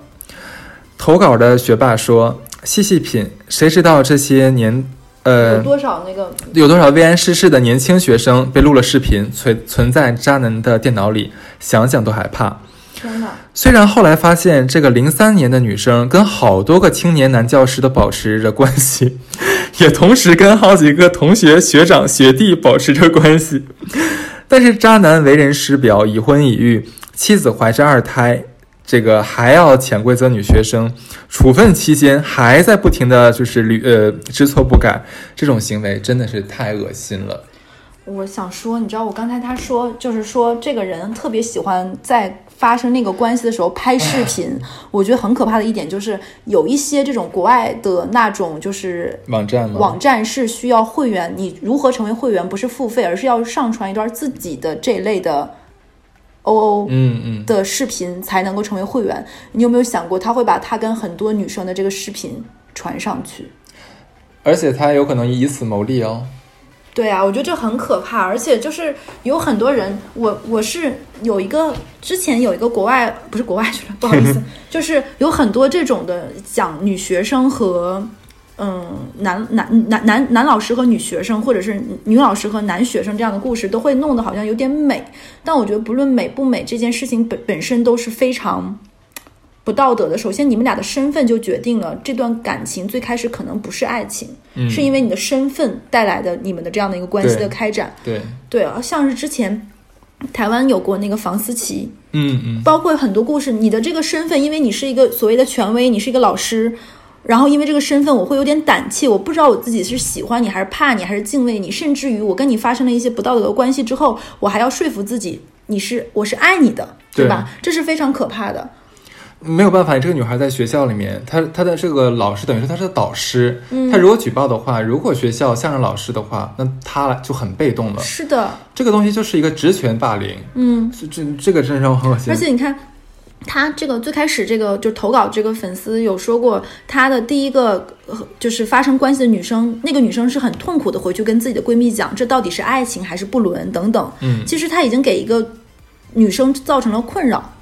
投稿的学霸说：“细细品，谁知道这些年，呃，有多少那个有多少未谙世事的年轻学生被录了视频，存存在渣男的电脑里，想想都害怕。”天呐，虽然后来发现这个零三年的女生跟好多个青年男教师都保持着关系，也同时跟好几个同学、学长、学弟保持着关系。但是渣男为人师表，已婚已育，妻子怀着二胎，这个还要潜规则女学生，处分期间还在不停的就是屡呃知错不改，这种行为真的是太恶心了。我想说，你知道我刚才他说，就是说这个人特别喜欢在发生那个关系的时候拍视频。我觉得很可怕的一点就是，有一些这种国外的那种就是网站吗？网站是需要会员，你如何成为会员不是付费，而是要上传一段自己的这类的 OO 嗯嗯，的视频才能够成为会员。你有没有想过，他会把他跟很多女生的这个视频传上去？而且他有可能以此牟利哦。对啊，我觉得这很可怕，而且就是有很多人，我我是有一个之前有一个国外不是国外去了，不好意思，就是有很多这种的讲女学生和嗯男男男男男老师和女学生，或者是女老师和男学生这样的故事，都会弄得好像有点美，但我觉得不论美不美，这件事情本本身都是非常。不道德的。首先，你们俩的身份就决定了这段感情最开始可能不是爱情，嗯是因为你的身份带来的你们的这样的一个关系的开展。对，对啊，像是之前台湾有过那个房思琪，嗯嗯，包括很多故事，你的这个身份，因为你是一个所谓的权威，你是一个老师，然后因为这个身份，我会有点胆怯，我不知道我自己是喜欢你还是怕你还是敬畏你，甚至于我跟你发生了一些不道德的关系之后，我还要说服自己你是我是爱你的，对吧？这是非常可怕的。没有办法，这个女孩在学校里面，她她的这个老师等于说她是导师，嗯她如果举报的话，如果学校向着老师的话，那她就很被动了。是的，这个东西就是一个职权霸凌，嗯，这这这个真的让我很恶心而。且你看。他这个最开始这个就投稿这个粉丝有说过，他的第一个呃就是发生关系的女生，那个女生是很痛苦的回去跟自己的闺蜜讲，这到底是爱情还是不伦等等。嗯，其实他已经给一个女生造成了困扰，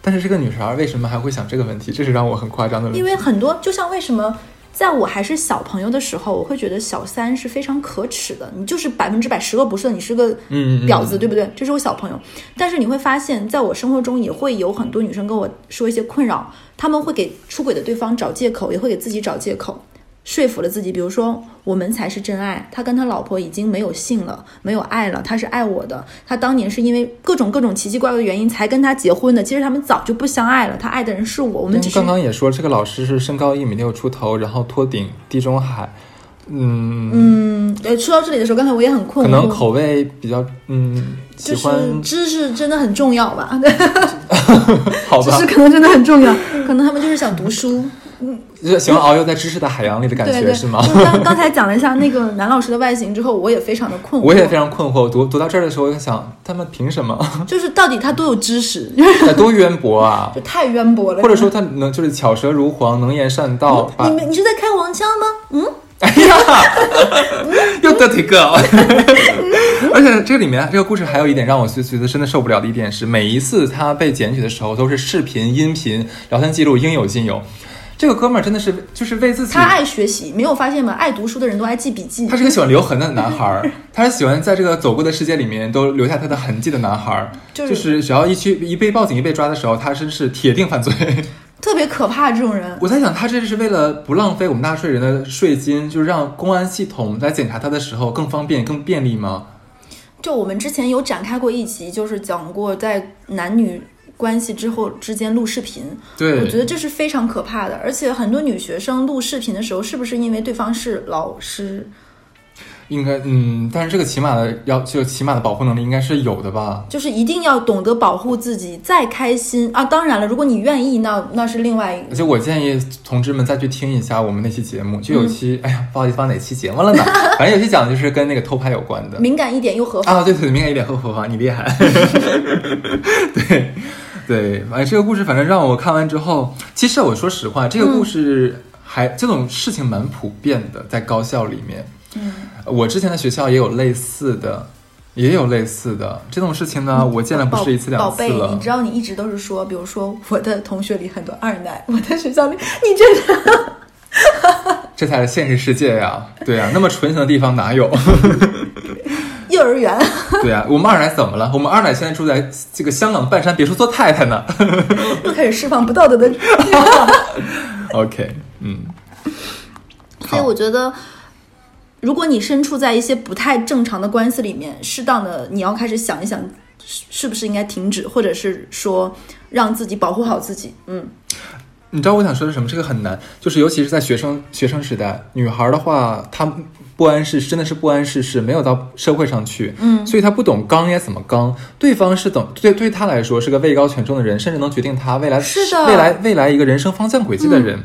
但是这个女孩为什么还会想这个问题？这是让我很夸张的问题。因为很多就像为什么在我还是小朋友的时候，我会觉得小三是非常可耻的，你就是百分之百十恶不赦，你是个嗯嗯嗯婊子，对不对？这是我小朋友，但是你会发现，在我生活中也会有很多女生跟我说一些困扰，她们会给出轨的对方找借口，也会给自己找借口。说服了自己，比如说我们才是真爱，他跟他老婆已经没有性了，没有爱了，他是爱我的。他当年是因为各种各种奇奇怪怪的原因才跟他结婚的，其实他们早就不相爱了，他爱的人是我，我们刚刚也说，这个老师是身高一米六出头，然后托顶地中海，嗯，嗯，呃，说到这里的时候，刚才我也很困惑，可能口味比较，嗯，喜就是欢，知识真的很重要吧？好吧知识，可能真的很重要，可能他们就是想读书。就是喜欢遨游在知识的海洋里的感觉是吗？就刚刚才讲了一下那个男老师的外形之后，我也非常的困惑。我也非常困惑，我读读到这儿的时候，我就想，他们凭什么？就是到底他多有知识，得多渊博啊！就太渊博了。或者说他能就是巧舌如簧，能言善道，把你们你是在开黄腔吗？嗯，哎呀，又得体个。而且这里面这个故事还有一点让我觉觉得真的受不了的一点是，每一次他被检举的时候，都是视频、音频、聊天记录应有尽有。这个哥们儿真的是就是为自己他爱学习，没有发现吗？爱读书的人都爱记笔记他。是个喜欢留痕的男孩儿，他是喜欢在这个走过的世界里面都留下他的痕迹的男孩儿。就是是只要一去一被报警一被抓的时候，他真是铁定犯罪。特别可怕这种人。我在想，他这是为了不浪费我们纳税人的税金，就是让公安系统在检查他的时候更方便、更便利吗？就我们之前有展开过一集，就是讲过在男女关系之后之间录视频，对，我觉得这是非常可怕的。而且很多女学生录视频的时候，是不是因为对方是老师？应该嗯，但是这个起码的要就起码的保护能力应该是有的吧？就是一定要懂得保护自己，再开心啊！当然了，如果你愿意，那那是另外一而且我建议同志们再去听一下我们那期节目，就有嗯期，哎呀，不好意思，放哪期节目了呢？反正有期讲的就是跟那个偷拍有关的。敏感一点又合法。啊，对对，敏感一点又合法，你厉害。对对，哎，这个故事反正让我看完之后，其实我说实话，这个故事还、这种事情蛮普遍的，在高校里面。嗯，我之前的学校也有类似的，也有类似的这种事情呢，我见了不是一次两次宝贝，你知。道你一直都是说，比如说我的同学里很多二奶，我的学校里，你真的这才是现实世界呀！对呀、那么纯情的地方哪有？幼儿园 对啊、我们二奶怎么了？我们二奶现在住在这个香港半山别墅做太太呢。又开始释放不道德的。OK，嗯，所以我觉得，如果你身处在一些不太正常的关系里面，适当的你要开始想一想，是是不是应该停止，或者是说让自己保护好自己。嗯，你知道我想说的是什么？这个很难，就是尤其是在学生学生时代，女孩的话，她不谙世事，真的是不谙世事，没有到社会上去，嗯所以他不懂刚应该怎么刚。对方是等对对他来说是个位高权重的人，甚至能决定他未来是的未来未来一个人生方向轨迹的人。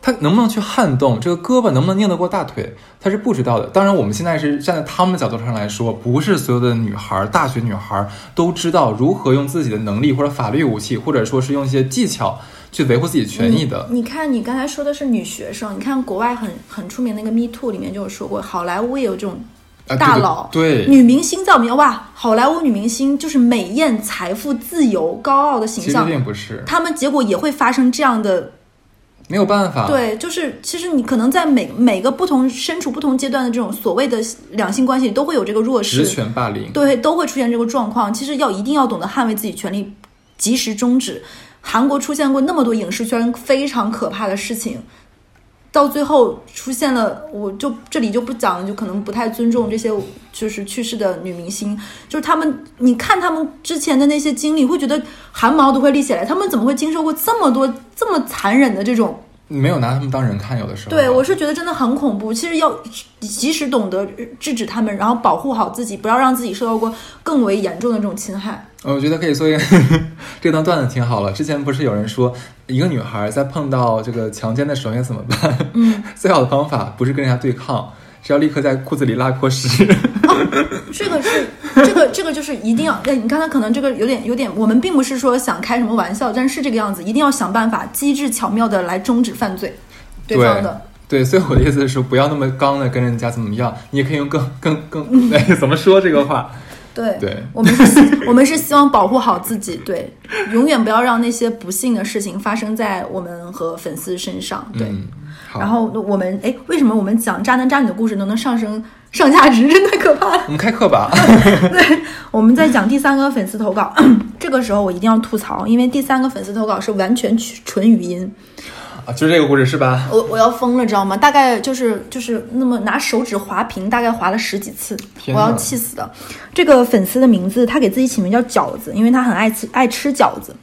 他能不能去撼动这个胳膊，能不能拧得过大腿，他是不知道的。当然，我们现在是站在他们的角度上来说，不是所有的女孩，大学女孩都知道如何用自己的能力或者法律武器，或者说是用一些技巧去维护自己权益的。你看，你刚才说的是女学生，你看国外很很出名那个 Me Too 里面就有说过，好莱坞也有这种。大佬，对女明星在我们哇，好莱坞女明星就是美艳、财富、自由、高傲的形象，并不是。他们结果也会发生这样的，没有办法。对，就是其实你可能在每每个不同身处不同阶段的这种所谓的两性关系，都会有这个弱势，职权霸凌，对，都会出现这个状况。其实要一定要懂得捍卫自己权利，及时终止。韩国出现过那么多影视圈非常可怕的事情。到最后出现了，我就这里就不讲了，就可能不太尊重这些就是去世的女明星，就是他们，你看他们之前的那些经历，会觉得汗毛都会立起来，他们怎么会经受过这么多这么残忍的这种？没有拿他们当人看，有的时候。对，我是觉得真的很恐怖。其实要及时懂得制止他们，然后保护好自己，不要让自己受到过更为严重的这种侵害。我觉得可以做一个 这段段子挺好了。之前不是有人说，一个女孩在碰到这个强奸的时候应该怎么办？嗯，最好的方法不是跟人家对抗，是要立刻在裤子里拉坨屎。这个是这个这个就是一定要。哎，你刚才可能这个有点有点，我们并不是说想开什么玩笑，但是这个样子一定要想办法机智巧妙的来终止犯罪对方的。对，所以我的意思是说，不要那么刚的跟人家怎么样，你也可以用更更更哎，怎么说这个话？对，对我们是，我们是希望保护好自己，对，永远不要让那些不幸的事情发生在我们和粉丝身上，对。然后我们，哎，为什么我们讲渣男渣女的故事都能上升 上价值？真的可怕。我们开课吧。对，我们在讲第三个粉丝投稿，这个时候我一定要吐槽，因为第三个粉丝投稿是完全纯语音。就是这个故事是吧？我我要疯了，知道吗？大概就是就是那么拿手指划屏，大概划了十几次，我要气死的。这个粉丝的名字，他给自己起名叫饺子，因为他很爱吃爱吃饺子。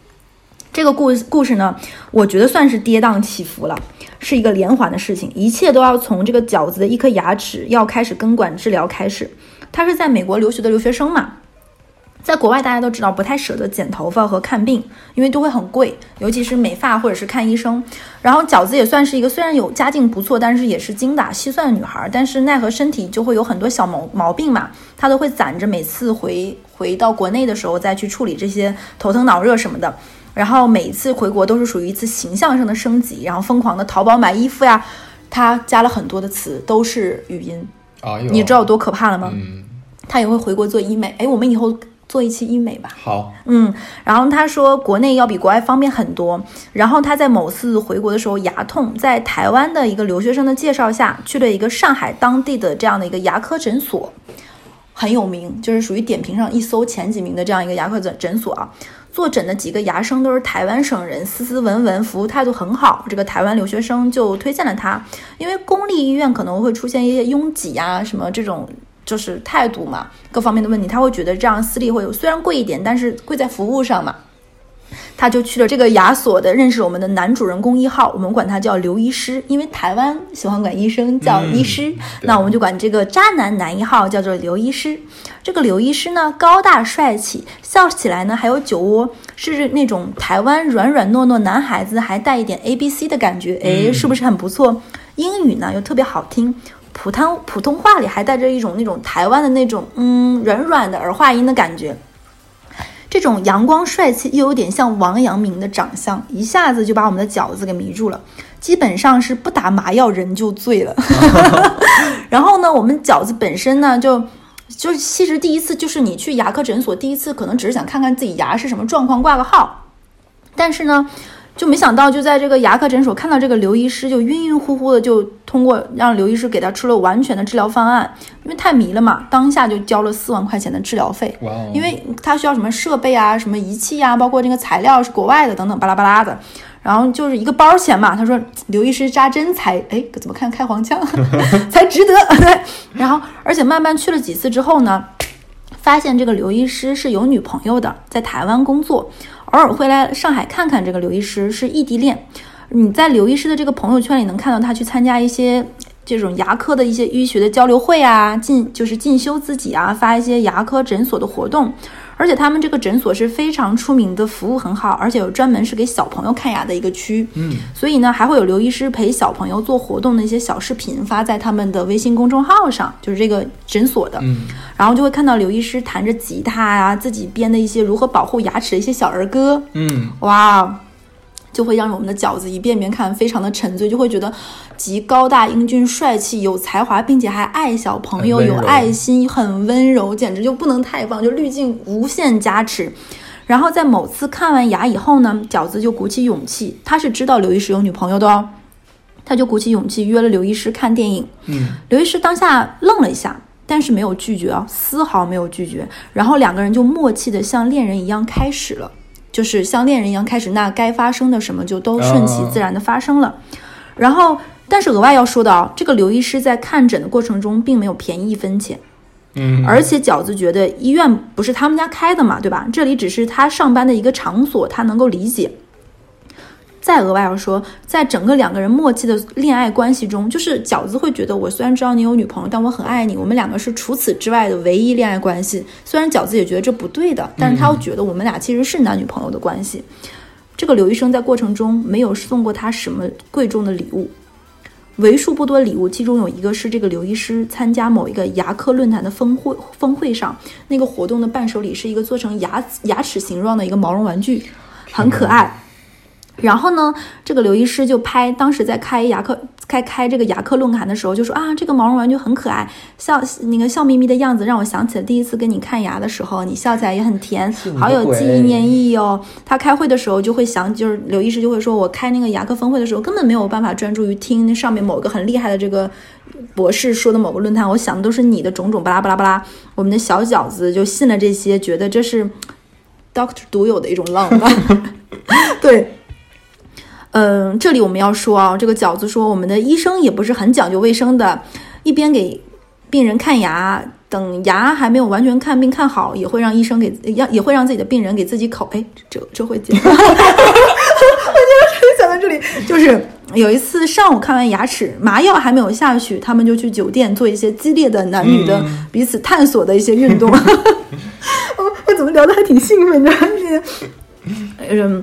这个故故事呢，我觉得算是跌宕起伏了，是一个连环的事情，一切都要从这个饺子的一颗牙齿要开始根管治疗开始。他是在美国留学的留学生嘛。在国外，大家都知道不太舍得剪头发和看病，因为都会很贵，尤其是美发或者是看医生。然后饺子也算是一个虽然有家境不错，但是也是精打细算的女孩，但是奈何身体就会有很多小毛毛病嘛，她都会攒着每次回回到国内的时候再去处理这些头疼脑热什么的。然后每一次回国都是属于一次形象上的升级，然后疯狂的淘宝买衣服呀。她加了很多的词，都是语音啊，你知道有多可怕了吗？嗯，她也会回国做医美。哎，我们以后。做一期医美吧。好，嗯，然后他说国内要比国外方便很多。然后他在某次回国的时候牙痛，在台湾的一个留学生的介绍下去了一个上海当地的这样的一个牙科诊所，很有名，就是属于点评上一搜前几名的这样一个牙科诊诊所啊。坐诊的几个牙生都是台湾省人，斯斯文文，服务态度很好。这个台湾留学生就推荐了他，因为公立医院可能会出现一些拥挤啊什么这种。就是态度嘛，各方面的问题，他会觉得这样私立会有虽然贵一点，但是贵在服务上嘛。他就去了这个雅所的，认识我们的男主人公一号，我们管他叫刘医师，因为台湾喜欢管医生叫医师，那我们就管这个渣男男一号叫做刘医师。这个刘医师呢，高大帅气，笑起来呢还有酒窝，是那种台湾软软糯糯男孩子，还带一点 A B C 的感觉，哎，是不是很不错？英语呢又特别好听。普通普通话里还带着一种那种台湾的那种嗯软软的儿化音的感觉，这种阳光帅气又有点像王阳明的长相，一下子就把我们的饺子给迷住了，基本上是不打麻药人就醉了。然后呢，我们饺子本身呢就就其实第一次就是你去牙科诊所第一次可能只是想看看自己牙是什么状况挂个号，但是呢。就没想到，就在这个牙科诊所看到这个刘医师，就晕晕乎乎的，就通过让刘医师给他出了完全的治疗方案，因为太迷了嘛，当下就交了四万块钱的治疗费。哇！因为他需要什么设备啊、什么仪器啊，包括这个材料是国外的等等巴拉巴拉的，然后就是一个包钱嘛。他说刘医师扎针才哎，怎么看开黄腔 才值得？对。然后而且慢慢去了几次之后呢，发现这个刘医师是有女朋友的，在台湾工作。偶尔会来上海看看这个刘医师，是异地恋。你在刘医师的这个朋友圈里能看到他去参加一些这种牙科的一些医学的交流会啊，进就是进修自己啊，发一些牙科诊所的活动。而且他们这个诊所是非常出名的，服务很好，而且有专门是给小朋友看牙的一个区。嗯，所以呢，还会有刘医师陪小朋友做活动的一些小视频发在他们的微信公众号上，就是这个诊所的。嗯，然后就会看到刘医师弹着吉他啊，自己编的一些如何保护牙齿的一些小儿歌。嗯，哇，就会让我们的饺子一遍遍看，非常的沉醉，就会觉得极高大英俊、帅气、有才华，并且还爱小朋友、有爱心、很温柔，简直就不能太棒，就滤镜无限加持。然后在某次看完牙以后呢，饺子就鼓起勇气，他是知道刘医师有女朋友的哦，他就鼓起勇气约了刘医师看电影。嗯，刘医师当下愣了一下，但是没有拒绝啊，丝毫没有拒绝。然后两个人就默契的像恋人一样开始了，就是像恋人一样开始，那该发生的什么就都顺其自然的发生了。然后，但是额外要说的啊，这个刘医师在看诊的过程中并没有便宜一分钱。嗯，而且饺子觉得医院不是他们家开的嘛，对吧？这里只是他上班的一个场所，他能够理解。再额外要说，在整个两个人默契的恋爱关系中，就是饺子会觉得，我虽然知道你有女朋友，但我很爱你，我们两个是除此之外的唯一恋爱关系。虽然饺子也觉得这不对的，但是他又觉得我们俩其实是男女朋友的关系。这个刘医生在过程中没有送过他什么贵重的礼物，为数不多礼物，其中有一个是这个刘医师参加某一个牙科论坛的峰会峰会上，那个活动的伴手礼是一个做成牙牙齿形状的一个毛绒玩具，很可爱。然后呢，这个刘医师就拍，当时在开牙科开开这个牙科论坛的时候，就说啊，这个毛绒玩具很可爱，笑那个笑眯眯的样子，让我想起了第一次跟你看牙的时候，你笑起来也很甜好有鬼纪念意义哦。他开会的时候就会想，就是刘医师就会说，我开那个牙科峰会的时候，根本没有办法专注于听那上面某个很厉害的这个博士说的某个论坛，我想的都是你的种种巴拉巴拉巴拉。我们的小饺子就信了这些，觉得这是 Doctor 独有的一种浪漫。对，嗯，这里我们要说啊，这个饺子说，我们的医生也不是很讲究卫生的，一边给病人看牙，等牙还没有完全看病看好，也会让医生给让也会让自己的病人给自己口。哎，这这会讲。我就想到这里，就是有一次上午看完牙齿，麻药还没有下去，他们就去酒店做一些激烈的男女的嗯彼此探索的一些运动。我我怎么聊的还挺兴奋的？嗯，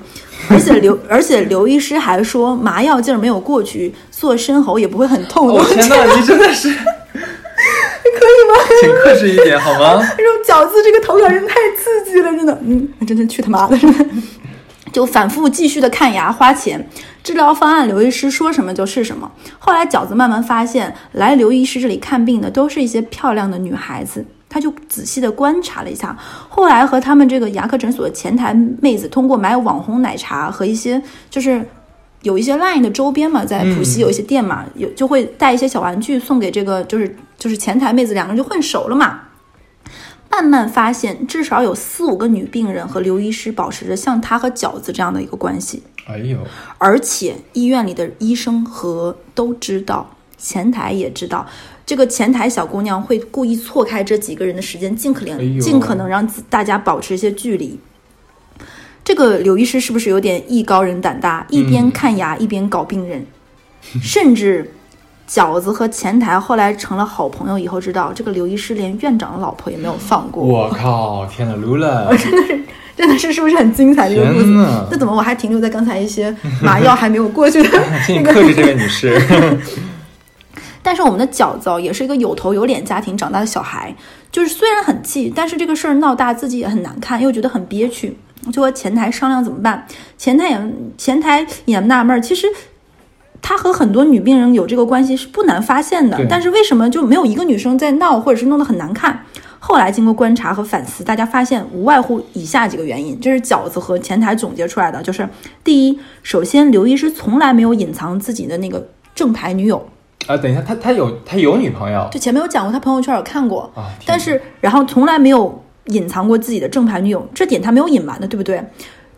而且刘而且刘医师还说，麻药劲儿没有过去，做深喉也不会很痛的。我、天呐，你真的是，可以吗？请克制一点好吗？这种饺子这个投稿人太刺激了，真的，嗯，真的去他妈的，真的。就反复继续的看牙花钱，治疗方案刘医师说什么就是什么。后来饺子慢慢发现，来刘医师这里看病的都是一些漂亮的女孩子，他就仔细的观察了一下。后来和他们这个牙科诊所的前台妹子通过买网红奶茶和一些就是。有一些 LINE 的周边嘛，在浦西有一些店嘛，有就会带一些小玩具送给这个，就是就是前台妹子，两个人就混熟了嘛。慢慢发现，至少有四五个女病人和刘医师保持着像他和饺子这样的一个关系，哎呦，而且医院里的医生和都知道，前台也知道，这个前台小姑娘会故意错开这几个人的时间，尽可能、哎尽可能让大家保持一些距离。这个刘医师是不是有点艺高人胆大，一边看牙、一边搞病人，甚至饺子和前台后来成了好朋友以后，知道这个刘医师连院长的老婆也没有放过。我靠，天呐，Lula，真的是是不是很精彩这个故事？那怎么我还停留在刚才一些麻药还没有过去的 请你克制这位女士。但是我们的饺子哦，也是一个有头有脸家庭长大的小孩，就是虽然很气，但是这个事儿闹大，自己也很难看，又觉得很憋屈，就和前台商量怎么办。前台也前台也纳闷儿，其实他和很多女病人有这个关系是不难发现的，但是为什么就没有一个女生在闹，或者是弄得很难看？后来经过观察和反思，大家发现无外乎以下几个原因，这是饺子和前台总结出来的，就是第一，首先刘医师从来没有隐藏自己的那个正牌女友。啊，等一下，他他有他有女朋友。就前面有讲过，他朋友圈有看过，啊，但是然后从来没有隐藏过自己的正牌女友，这点他没有隐瞒的，对不对？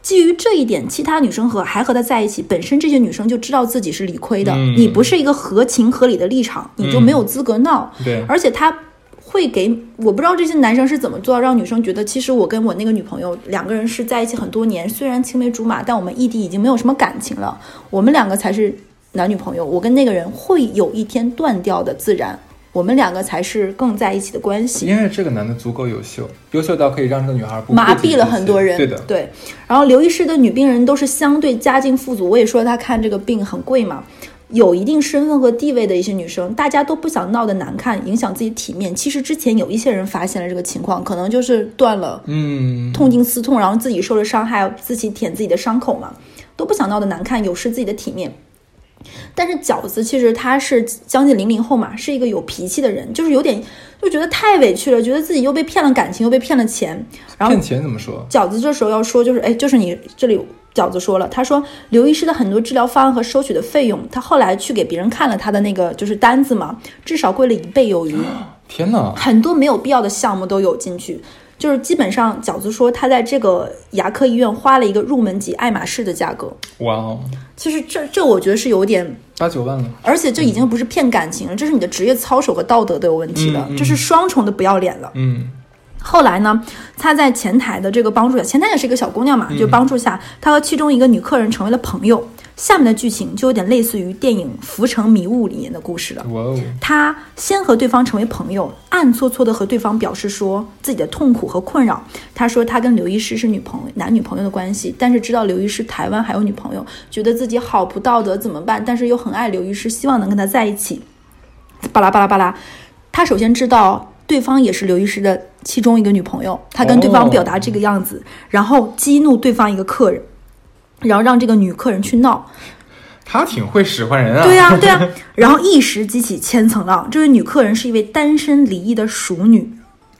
基于这一点，其他女生和还和他在一起，本身这些女生就知道自己是理亏的，嗯。你不是一个合情合理的立场，你就没有资格闹。对，而且他会给我不知道这些男生是怎么做到让女生觉得，其实我跟我那个女朋友两个人是在一起很多年，虽然青梅竹马，但我们异地已经没有什么感情了，我们两个才是男女朋友。我跟那个人会有一天断掉的，自然我们两个才是更在一起的关系。因为这个男的足够优秀，优秀到可以让这个女孩不麻痹了很多人。对的，对。然后刘医师的女病人都是相对家境富足，我也说他看这个病很贵嘛。有一定身份和地位的一些女生，大家都不想闹得难看，影响自己体面。其实之前有一些人发现了这个情况，可能就是断了，嗯，痛经思痛，然后自己受了伤害，自己舔自己的伤口嘛，都不想闹得难看，有失自己的体面。但是饺子其实他是将近零零后嘛，是一个有脾气的人，就是有点就觉得太委屈了，觉得自己又被骗了感情，又被骗了钱。然后骗钱怎么说？饺子这时候要说就是，哎，就是你这里。饺子说了，他说刘医师的很多治疗方案和收取的费用，他后来去给别人看了他的那个就是单子嘛，至少贵了一倍有余。天哪，很多没有必要的项目都有进去，就是基本上饺子说他在这个牙科医院花了一个入门级爱马仕的价格。哇哦，其实这这我觉得是有点八九万了，而且这已经不是骗感情了，这是你的职业操守和道德都有问题了，这是双重的不要脸了。嗯。后来呢，他在前台的这个帮助下，前台也是一个小姑娘嘛，就帮助下，他和其中一个女客人成为了朋友。下面的剧情就有点类似于电影《浮城迷雾》里面的故事了。他先和对方成为朋友，暗搓搓的和对方表示说自己的痛苦和困扰。他说他跟刘医师是女朋友，男女朋友的关系，但是知道刘医师台湾还有女朋友，觉得自己好不道德，怎么办？但是又很爱刘医师，希望能跟他在一起。巴拉巴拉巴拉，他首先知道。对方也是刘医师的其中一个女朋友，他跟对方表达这个样子，然后激怒对方一个客人，然后让这个女客人去闹。他挺会使唤人啊！对呀，对呀，然后一时激起千层浪。这位女客人是一位单身离异的熟女，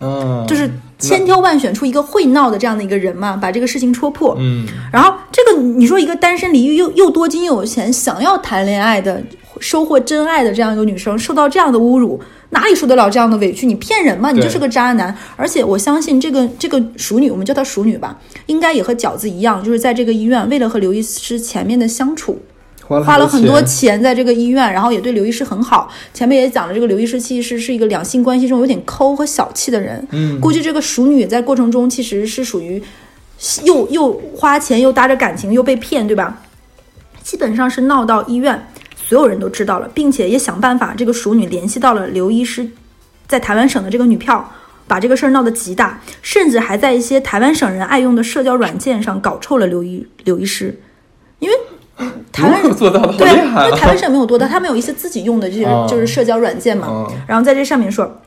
嗯，就是千挑万选出一个会闹的这样的一个人嘛，把这个事情戳破。嗯，然后这个你说一个单身离异又又多金又有钱，想要谈恋爱的，收获真爱的这样一个女生，受到这样的侮辱。哪里受得了这样的委屈？你骗人吗？你就是个渣男！而且我相信这个这个熟女，我们叫她熟女吧，应该也和饺子一样，就是在这个医院，为了和刘医师前面的相处，花了很多钱在这个医院，然后也对刘医师很好。前面也讲了，这个刘医师其实是一个两性关系中有点抠和小气的人。嗯，估计这个熟女在过程中其实是属于又又花钱又搭着感情又被骗，对吧？基本上是闹到医院。所有人都知道了，并且也想办法，这个熟女联系到了刘医师在台湾省的这个女票，把这个事儿闹得极大，甚至还在一些台湾省人爱用的社交软件上搞臭了刘医刘医师，因为台湾 做到的对，因为台湾省没有多大，他们有一些自己用的这些就是社交软件嘛，然后在这上面说。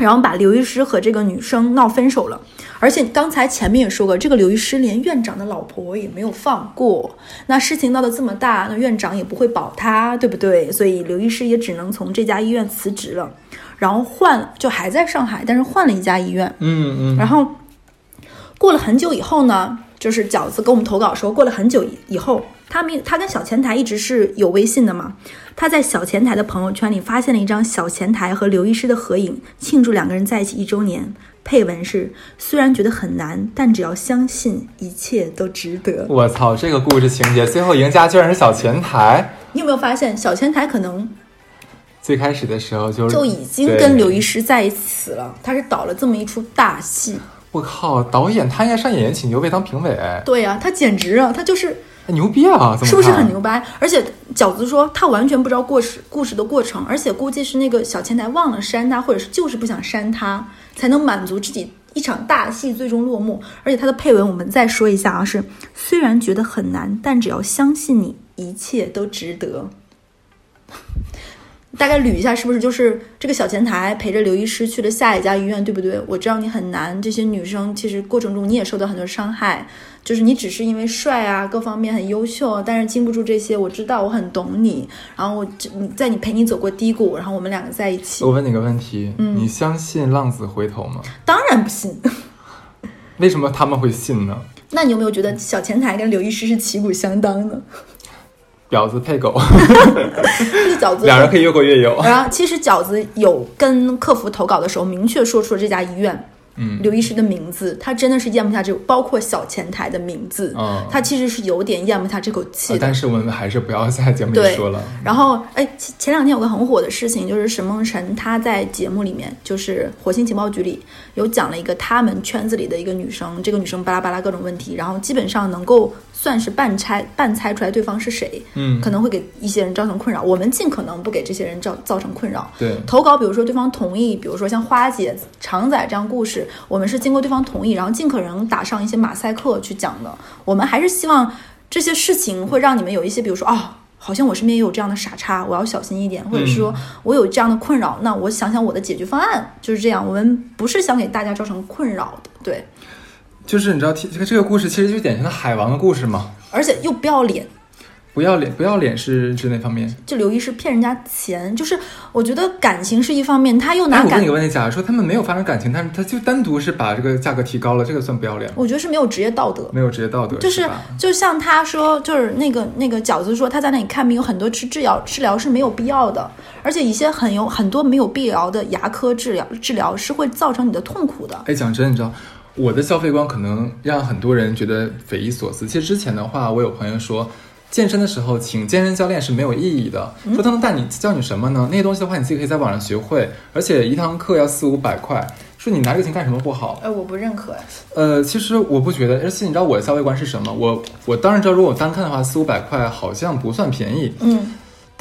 然后把刘医师和这个女生闹分手了，而且刚才前面也说过，这个刘医师连院长的老婆也没有放过。那事情闹得这么大，那院长也不会保他，对不对？所以刘医师也只能从这家医院辞职了，然后换就还在上海，但是换了一家医院。嗯嗯。然后过了很久以后呢，就是饺子给我们投稿说，过了很久以后。他们他跟小前台一直是有微信的嘛？他在小前台的朋友圈里发现了一张小前台和刘医师的合影，庆祝两个人在一起一周年。配文是：虽然觉得很难，但只要相信，一切都值得。我操，这个故事情节，最后赢家居然是小前台。你有没有发现，小前台可能最开始的时候就就已经跟刘医师在一起了？他是导了这么一出大戏。我靠，导演他应该上《演员请就位》当评委。对呀，他简直啊，他就是。牛逼啊！是不是很牛掰？而且饺子说他完全不知道过事故事的过程，而且估计是那个小前台忘了删他，或者是就是不想删他，才能满足自己一场大戏最终落幕。而且他的配文我们再说一下啊，是虽然觉得很难，但只要相信你，一切都值得。大概捋一下，是不是就是这个小前台陪着刘医师去了下一家医院，对不对？我知道你很难，这些女生其实过程中你也受到很多伤害。就是你只是因为帅啊，各方面很优秀，但是经不住这些。我知道，我很懂你。然后我在你陪你走过低谷，然后我们两个在一起。我问你个问题，你相信浪子回头吗？当然不信。为什么他们会信呢？那你有没有觉得小前台跟刘医师是旗鼓相当呢？婊子配狗，饺子两人可以越过越有。然后其实饺子有跟客服投稿的时候明确说出了这家医院。嗯。刘医师的名字，他真的是咽不下这，包括小前台的名字，嗯。他其实是有点咽不下这口气但是我们还是不要在节目里说了。然后，哎，前前两天有个很火的事情，就是沈梦辰他在节目里面，就是《火星情报局》里有讲了一个他们圈子里的一个女生，这个女生巴拉巴拉各种问题，然后基本上能够算是半猜半猜出来对方是谁，嗯，可能会给一些人造成困扰。我们尽可能不给这些人造造成困扰。对，投稿，比如说对方同意，比如说像花姐、常仔这样故事，我们是经过对方同意，然后尽可能打上一些马赛克去讲的。我们还是希望这些事情会让你们有一些，比如说哦，好像我身边也有这样的傻叉，我要小心一点，或者说我有这样的困扰，那我想想我的解决方案，就是这样。我们不是想给大家造成困扰的，对，就是你知道，这个这个故事其实就是典型的海王的故事嘛。而且又不要脸。不要脸，不要脸是指哪方面？就刘医师骗人家钱，就是我觉得感情是一方面，他又拿哎，我问感你个问题，假如说他们没有发生感情，但是他就单独是把这个价格提高了，这个算不要脸吗？我觉得是没有职业道德。没有职业道德，就是吧？就像他说，就是那个那个饺子说他在那里看病，有很多吃治疗治疗是没有必要的，而且一些很有很多没有必要的牙科治疗治疗是会造成你的痛苦的。哎，讲真，你知道我的消费观可能让很多人觉得匪夷所思。其实之前的话，我有朋友说。健身的时候，请健身教练是没有意义的。说他能带你教你什么呢？那些东西的话，你自己可以在网上学会，而且一堂课要四五百块。说你拿这个钱干什么不好？哎，我不认可。呃，其实我不觉得，而且你知道我的消费观是什么？我我当然知道，如果我单看的话，四五百块好像不算便宜。嗯，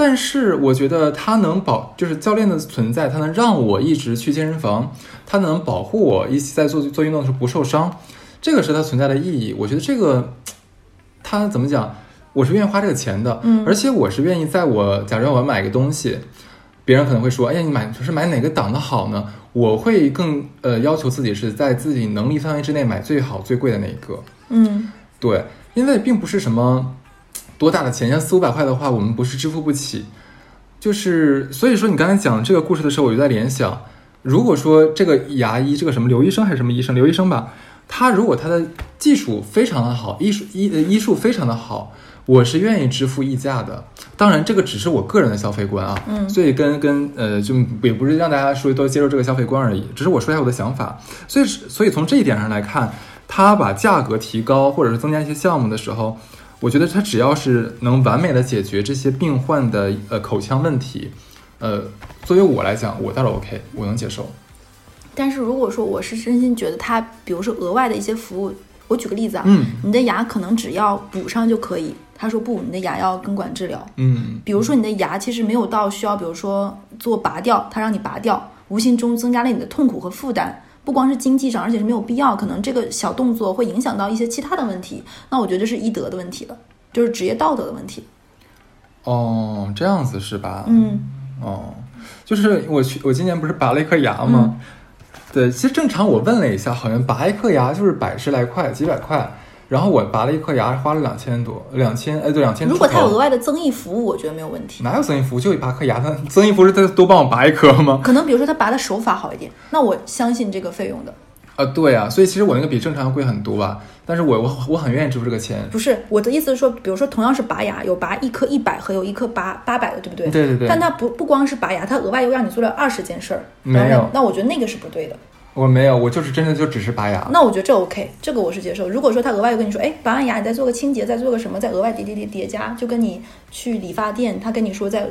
但是我觉得它能保，就是教练的存在，它能让我一直去健身房，它能保护我一起在做做运动的时候不受伤，这个是它存在的意义。我觉得这个，它怎么讲？我是愿意花这个钱的，嗯而且我是愿意在我假如我要买个东西，别人可能会说，哎呀，你买是买哪个档的好呢？我会更呃要求自己是在自己能力范围之内买最好最贵的那一个。嗯，对，因为并不是什么多大的钱，像四五百块的话，我们不是支付不起。就是所以说，你刚才讲这个故事的时候，我就在联想，如果说这个牙医，这个什么刘医生还是什么医生，刘医生吧，他如果他的技术非常的好，医术医呃医术非常的好，我是愿意支付溢价的。当然，这个只是我个人的消费观啊，嗯所以跟跟呃，就也不是让大家说都接受这个消费观而已，只是我说一下我的想法。所以所以从这一点上来看，他把价格提高或者是增加一些项目的时候，我觉得他只要是能完美的解决这些病患的呃口腔问题，呃，作为我来讲，我倒是 OK，我能接受。但是如果说我是真心觉得他，比如说额外的一些服务，我举个例子啊，嗯你的牙可能只要补上就可以，他说不，你的牙要根管治疗。嗯比如说你的牙其实没有到需要，比如说做拔掉，他让你拔掉，无形中增加了你的痛苦和负担。不光是经济上，而且是没有必要，可能这个小动作会影响到一些其他的问题。那我觉得这是医德的问题了，就是职业道德的问题。哦，这样子是吧？嗯哦，就是我去，我今年不是拔了一颗牙吗？嗯对，其实正常我问了一下，好像拔一颗牙就是百十来块，几百块。然后我拔了一颗牙，花了两千多，两千，哎，对，两千。如果他有额外的增益服务，我觉得没有问题。哪有增益服务？就拔颗牙，他增益服务是他多帮我拔一颗吗？可能比如说他拔的手法好一点，那我相信这个费用的。啊，对啊，所以其实我那个比正常要贵很多吧，但是我我我很愿意支付这个钱。不是我的意思是说，比如说同样是拔牙，有拔一颗一百和有一颗拔八百的，对不对？对对对但他不不光是拔牙，他额外又让你做了二十件事儿。没有那我觉得那个是不对的。我没有，我就是真的就只是拔牙。那我觉得这 OK，这个我是接受。如果说他额外又跟你说，哎，拔完牙你再做个清洁，再做个什么，再额外叠叠叠叠加，就跟你去理发店，他跟你说再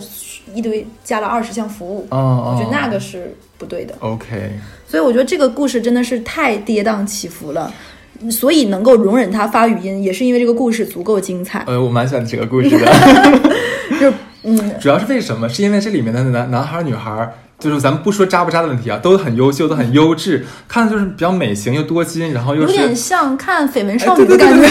一堆加了二十项服务，哦我觉得那哦个是不对的。OK，所以我觉得这个故事真的是太跌宕起伏了，所以能够容忍他发语音，也是因为这个故事足够精彩。呃，我蛮喜欢这个故事的。就嗯，主要是为什么？是因为这里面的男男孩儿女孩儿，就是咱们不说渣不渣的问题啊，都很优秀，都很优质，看的就是比较美型又多金，然后又有点像看绯闻哎少女的感觉。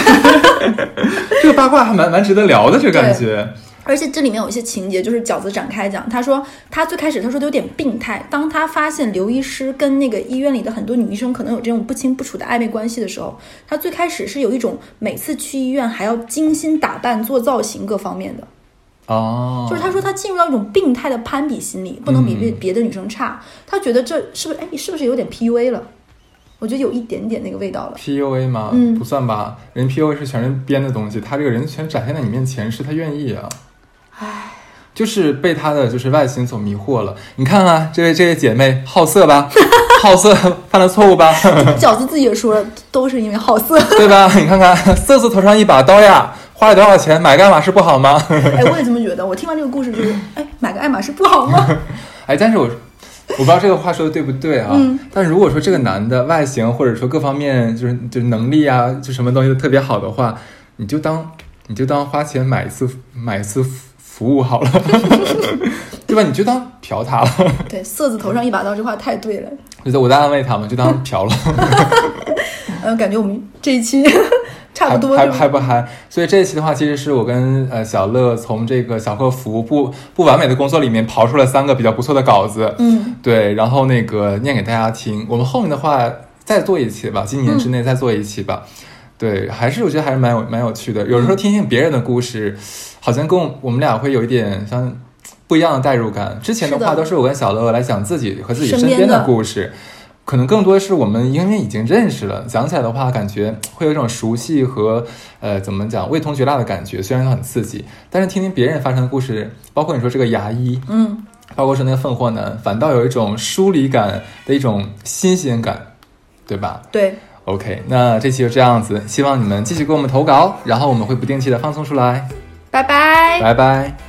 这个八卦还蛮蛮值得聊的，这个感觉。而且这里面有一些情节，就是饺子展开讲，他说他最开始他说的有点病态，当他发现刘医师跟那个医院里的很多女医生可能有这种不清不楚的暧昧关系的时候，他最开始是有一种每次去医院还要精心打扮、做造型各方面的，哦，就是他说他进入到一种病态的攀比心理，不能比别嗯别的女生差，他觉得这是不是哎是不是有点 PUA 了？我觉得有一点点那个味道了。PUA 吗？嗯不算吧，人 PUA 是全人编的东西，他这个人全展现在你面前，是他愿意啊。唉，就是被他的就是外形所迷惑了。你看啊，这位这位姐妹好色吧？好色 犯了错误吧？饺子自己也说了，都是因为好色。对吧？你看看，色字头上一把刀呀，花了多少钱买个爱马仕不好吗？哎，我也这么觉得。我听完这个故事就是，哎，买个爱马仕不好吗？哎，但是我我不知道这个话说的对不对啊？嗯但如果说这个男的外形或者说各方面就是就是能力啊，就什么东西都特别好的话，你就当你就当花钱买一次买一次服服务好了，对吧？你就当嫖他了。对，色字头上一把刀，这话太对了。我在我在安慰他嘛，就当嫖了，嗯，感觉我们这一期差还还还不嗨？所以这一期的话，其实是我跟呃小乐从这个小客服不不完美的工作里面刨出了三个比较不错的稿子，嗯，对，然后那个念给大家听。我们后面的话再做一期吧，今年之内再做一期吧。对，还是我觉得还是蛮有蛮有趣的。有时候听听别人的故事，好像跟我我们俩会有一点像不一样的代入感。之前的话都是我跟小乐来讲自己和自己身身边的边的故事，可能更多是我们因为已经认识了，讲起来的话感觉会有一种熟悉和呃怎么讲味同嚼蜡的感觉。虽然它很刺激，但是听听别人发生的故事，包括你说这个牙医，嗯，包括说那个凤凰男，反倒有一种疏离感的一种新鲜感，对吧对，？OK，那这期就这样子，希望你们继续给我们投稿，然后我们会不定期的放送出来，拜拜。拜拜。